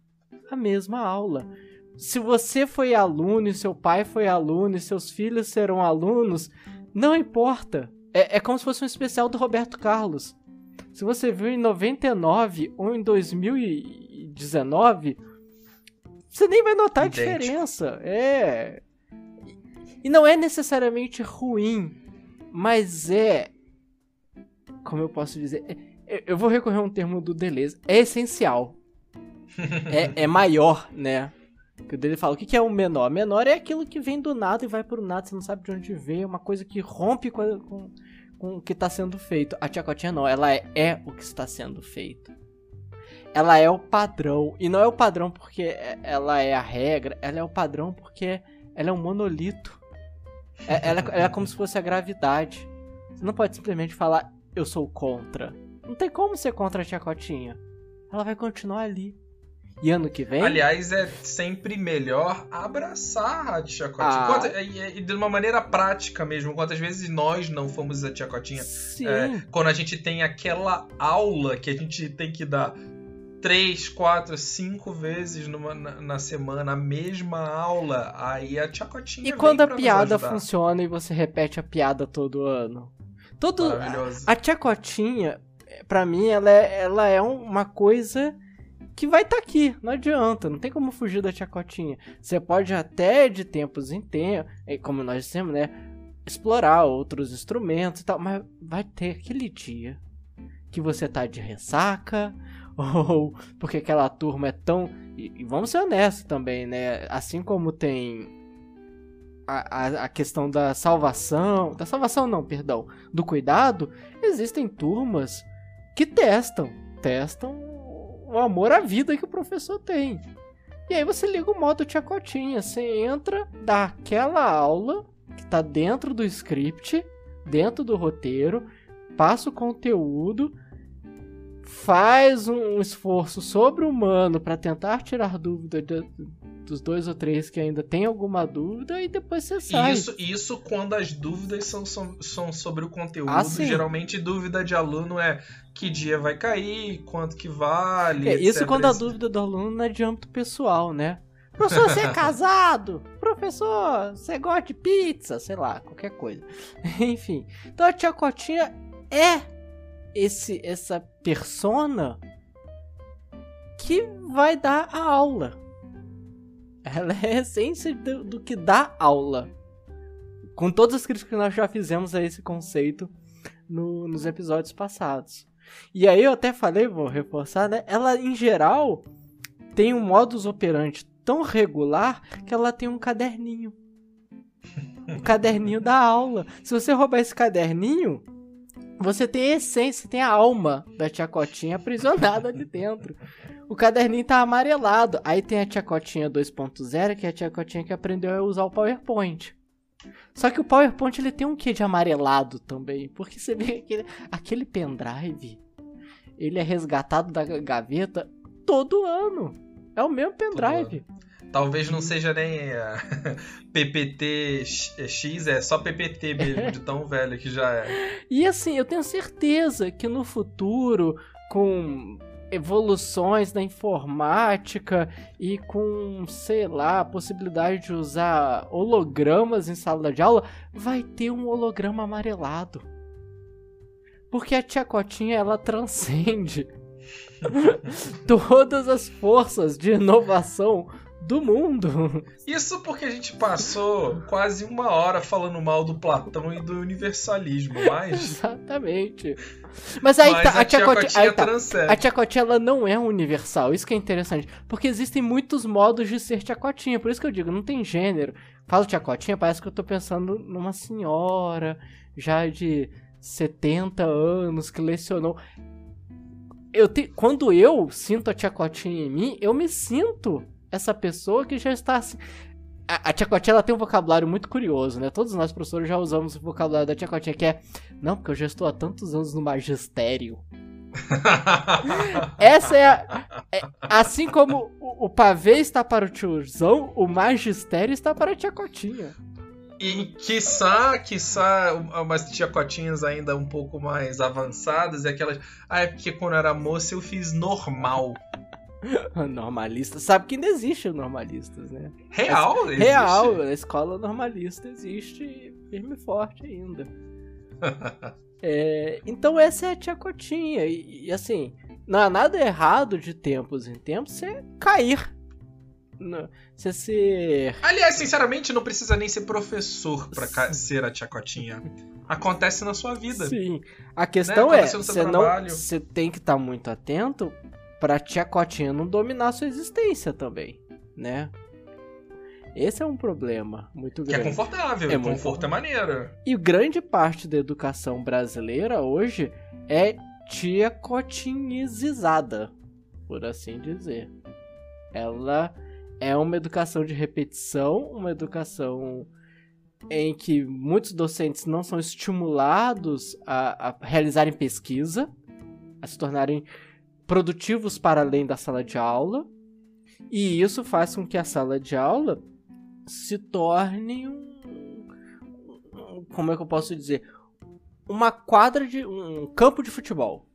Speaker 2: A mesma aula. Se você foi aluno, e seu pai foi aluno, e seus filhos serão alunos, não importa. É, é como se fosse um especial do Roberto Carlos. Se você viu em 99 ou em 2019, você nem vai notar a diferença. É. E não é necessariamente ruim, mas é. Como eu posso dizer? É, eu vou recorrer a um termo do Deleuze. É essencial. [laughs] é, é maior, né? Que o dele fala, o que, é o menor? Menor é aquilo que vem do nada e vai pro nada, você não sabe de onde veio, é uma coisa que rompe com, com, com o que está sendo feito. A tia Cotinha não, ela é, é, o que está sendo feito. Ela é o padrão. E não é o padrão porque é, ela é a regra, ela é o padrão porque ela é um monolito. É, ela, ela é como se fosse a gravidade. Você não pode simplesmente falar, eu sou contra. Não tem como ser contra a tia Cotinha. Ela vai continuar ali. E ano que vem?
Speaker 1: Aliás, é sempre melhor abraçar a tia Cotinha. Ah. Quanto, e, e, de uma maneira prática mesmo. Quantas vezes nós não fomos a tia Cotinha?
Speaker 2: Sim. É,
Speaker 1: quando a gente tem aquela aula que a gente tem que dar três, quatro, cinco vezes numa, na, na, semana a mesma aula, aí a tia Cotinha
Speaker 2: E quando a piada funciona e você repete a piada todo ano? Todo, Maravilhoso. A, a tia Cotinha, pra mim, ela é, ela é uma coisa que vai estar tá aqui, não adianta, não tem como fugir da chacotinha. Você pode até de tempos em tempos, como nós dissemos, né, explorar outros instrumentos e tal, mas vai ter aquele dia que você tá de ressaca, [laughs] ou porque aquela turma é tão. E, e vamos ser honestos também, né? Assim como tem a, a, a, questão da salvação. Da salvação, não, perdão. Do cuidado, existem turmas que testam. Testam o amor à vida que o professor tem. E aí você liga o modo Tchacotinha, você entra, dá aquela aula que está dentro do script, dentro do roteiro, passa o conteúdo, faz um esforço sobre-humano para tentar tirar dúvida dos dois ou três que ainda tem alguma dúvida e depois você sai.
Speaker 1: Isso, isso quando as dúvidas são, são, são sobre o conteúdo. Ah, Geralmente dúvida de aluno é que dia vai cair, quanto que vale.
Speaker 2: É, isso quando a dúvida do aluno não é de âmbito pessoal, né? Professor, você é [laughs] casado? Professor, você gosta de pizza? Sei lá, qualquer coisa. [laughs] Enfim. Então a tia Cotinha é esse, essa persona que vai dar a aula. Ela é a essência do, do que dá aula. Com todas as críticas que nós já fizemos a esse conceito no, nos episódios passados. E aí eu até falei, vou reforçar, né? Ela em geral tem um modus operandi tão regular que ela tem um caderninho. O caderninho da aula. Se você roubar esse caderninho, você tem a essência, tem a alma da tia Cotinha aprisionada ali dentro. O caderninho tá amarelado. Aí tem a tia Cotinha 2.0, que é a tia Cotinha que aprendeu a usar o PowerPoint. Só que o PowerPoint ele tem um quê de amarelado também, porque você vê aquele, aquele pendrive, ele é resgatado da gaveta todo ano. É o mesmo pendrive.
Speaker 1: Talvez não seja nem [laughs] uh, PPT X, é só PPT mesmo, de tão velho que já é.
Speaker 2: E assim, eu tenho certeza que no futuro, com evoluções da informática e com, sei lá, a possibilidade de usar hologramas em sala de aula, vai ter um holograma amarelado. Porque a tia Cotinha, ela [laughs] transcende [laughs] todas as forças de inovação do mundo.
Speaker 1: Isso porque a gente passou quase uma hora falando mal do Platão e do universalismo, mas. [laughs]
Speaker 2: Exatamente. Mas aí mas tá, a, a tia Cotinha, tá. A tia Cotinha ela não é universal, isso que é interessante. Porque existem muitos modos de ser tia Cotinha, por isso que eu digo, não tem gênero. Falo tia Cotinha, parece que eu tô pensando numa senhora já de 70 anos que lecionou. Eu te... Quando eu sinto a tia Cotinha em mim, eu me sinto essa pessoa que já está assim. A, a tia Cotinha ela tem um vocabulário muito curioso, né? Todos nós, professores, já usamos o vocabulário da tia Cotinha, que é. Não, porque eu já estou há tantos anos no magistério. [laughs] Essa é, a, é, Assim como o, o, pavê está para o tiozão, o magistério está para a tia Cotinha.
Speaker 1: E quiçá, quiçá, umas tiacotinhas ainda um pouco mais avançadas, e aquelas. Ah, é porque quando eu era moça eu fiz normal. [laughs]
Speaker 2: Normalista. Sabe que ainda existe normalistas, né?
Speaker 1: Real?
Speaker 2: Mas, real, a escola normalista existe firme e forte ainda. [laughs] é, então essa é a tia Cotinha. E, e, assim, não há nada errado de tempos em tempos você cair. Você ser.
Speaker 1: Aliás, sinceramente, não precisa nem ser professor pra ser a tia Cotinha. Acontece na sua vida.
Speaker 2: Sim. A questão né? é, você não, você tem que estar tá muito atento pra tia Cotinha não dominar sua existência também, né? Esse é um problema muito grande.
Speaker 1: Que é confortável, é conforto é maneiro.
Speaker 2: E grande parte da educação brasileira hoje é tia cotinhizada, por assim dizer. Ela é uma educação de repetição, uma educação em que muitos docentes não são estimulados a, a realizarem pesquisa, a se tornarem produtivos para além da sala de aula, e isso faz com que a sala de aula se torne um. Como é que eu posso dizer? Uma quadra de. um campo de futebol.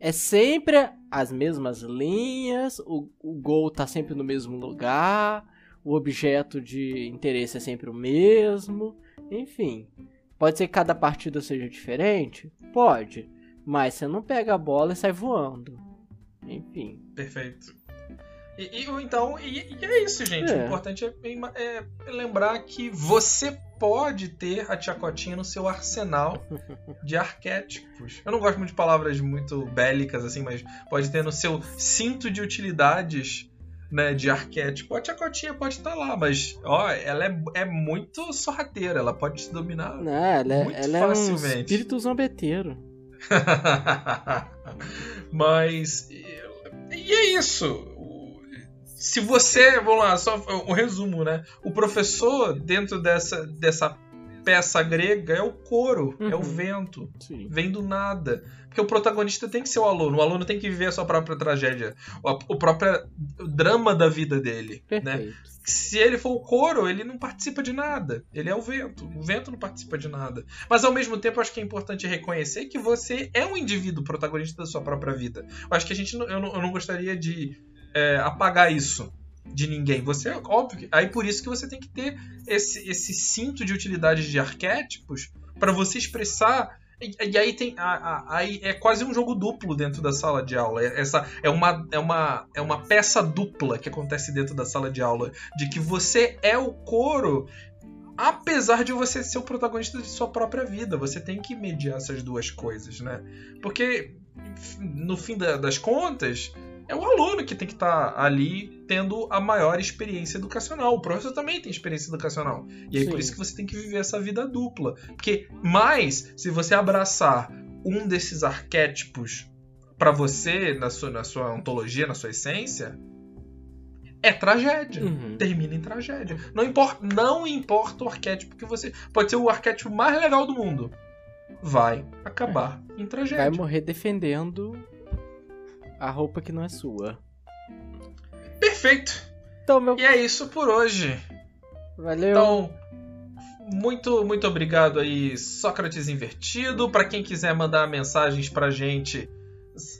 Speaker 2: É sempre as mesmas linhas, o, o gol tá sempre no mesmo lugar, o objeto de interesse é sempre o mesmo, enfim. Pode ser que cada partida seja diferente? Pode. Mas você não pega a bola e sai voando. Enfim.
Speaker 1: Perfeito. E, e então, e, e, é isso, gente. É. O importante é, é, lembrar que você pode ter a Tia Cotinha no seu arsenal [laughs] de arquétipos. Eu não gosto muito de palavras muito bélicas, assim, mas pode ter no seu cinto de utilidades né, de arquétipo. A Tia Cotinha pode estar lá, mas ó, ela é, é muito sorrateira, ela pode te dominar
Speaker 2: não, ela, é, muito ela facilmente. é um espírito zombeteiro. [laughs]
Speaker 1: Mas. E é isso. Se você. Vamos lá, só o um resumo, né? O professor, dentro dessa, dessa peça grega, é o coro, uhum. é o uhum. vento. Sim. Vem do nada. Porque o protagonista tem que ser o aluno. O aluno tem que viver a sua própria tragédia. O, o próprio drama da vida dele. Né? Perfeito. Né? Se ele for o coro, ele não participa de nada. Ele é o vento. O vento não participa de nada. Mas ao mesmo tempo, acho que é importante reconhecer que você é um indivíduo protagonista da sua própria vida. Eu acho que a gente não, eu, não, eu não gostaria de é, apagar isso de ninguém. Você, óbvio, aí por isso que você tem que ter esse, esse cinto de utilidades de arquétipos para você expressar e, e, aí tem. A, a, aí é quase um jogo duplo dentro da sala de aula. É, essa é uma, é, uma, é uma peça dupla que acontece dentro da sala de aula. De que você é o coro. Apesar de você ser o protagonista de sua própria vida, você tem que mediar essas duas coisas, né? Porque, no fim da, das contas, é o aluno que tem que estar tá ali tendo a maior experiência educacional. O professor também tem experiência educacional. E aí Sim. por isso que você tem que viver essa vida dupla. Porque mais, se você abraçar um desses arquétipos para você, na sua, na sua ontologia, na sua essência, é tragédia. Uhum. Termina em tragédia. Não importa, não importa o arquétipo que você. Pode ser o arquétipo mais legal do mundo. Vai acabar é. em tragédia.
Speaker 2: Vai morrer defendendo a roupa que não é sua.
Speaker 1: Perfeito. Então, meu... E é isso por hoje.
Speaker 2: Valeu.
Speaker 1: Então, muito, muito obrigado aí, Sócrates Invertido. Para quem quiser mandar mensagens pra gente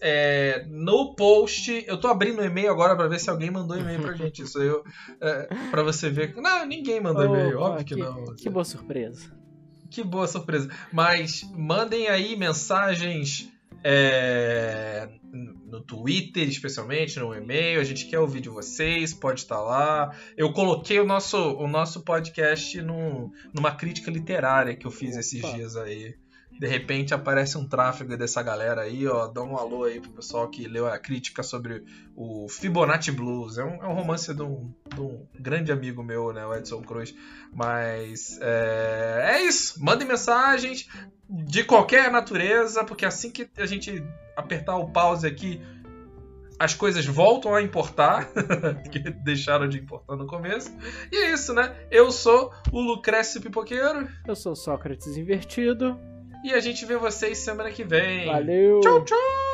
Speaker 1: é, no post, eu tô abrindo o e-mail agora para ver se alguém mandou e-mail pra gente. Isso eu, é, para você ver. Não, ninguém mandou oh, e-mail, óbvio que, que não.
Speaker 2: Que boa surpresa.
Speaker 1: Que boa surpresa. Mas mandem aí mensagens é, no Twitter, especialmente, no e-mail. A gente quer ouvir de vocês, pode estar lá. Eu coloquei o nosso, o nosso podcast no, numa crítica literária que eu fiz esses Opa. dias aí. De repente aparece um tráfego dessa galera aí, ó. Dá um alô aí pro pessoal que leu a crítica sobre o Fibonacci Blues. É um, é um romance de um, de um, grande amigo meu, né? O Edson Cruz. Mas é, é isso. Mandem mensagens de qualquer natureza, porque assim que a gente apertar o pause aqui, as coisas voltam a importar, [laughs] que deixaram de importar no começo. E é isso, né? Eu sou o Lucrécio Pipoqueiro.
Speaker 2: Eu sou Sócrates Invertido.
Speaker 1: E a gente vê vocês semana que vem.
Speaker 2: Valeu!
Speaker 1: Tchau, tchau!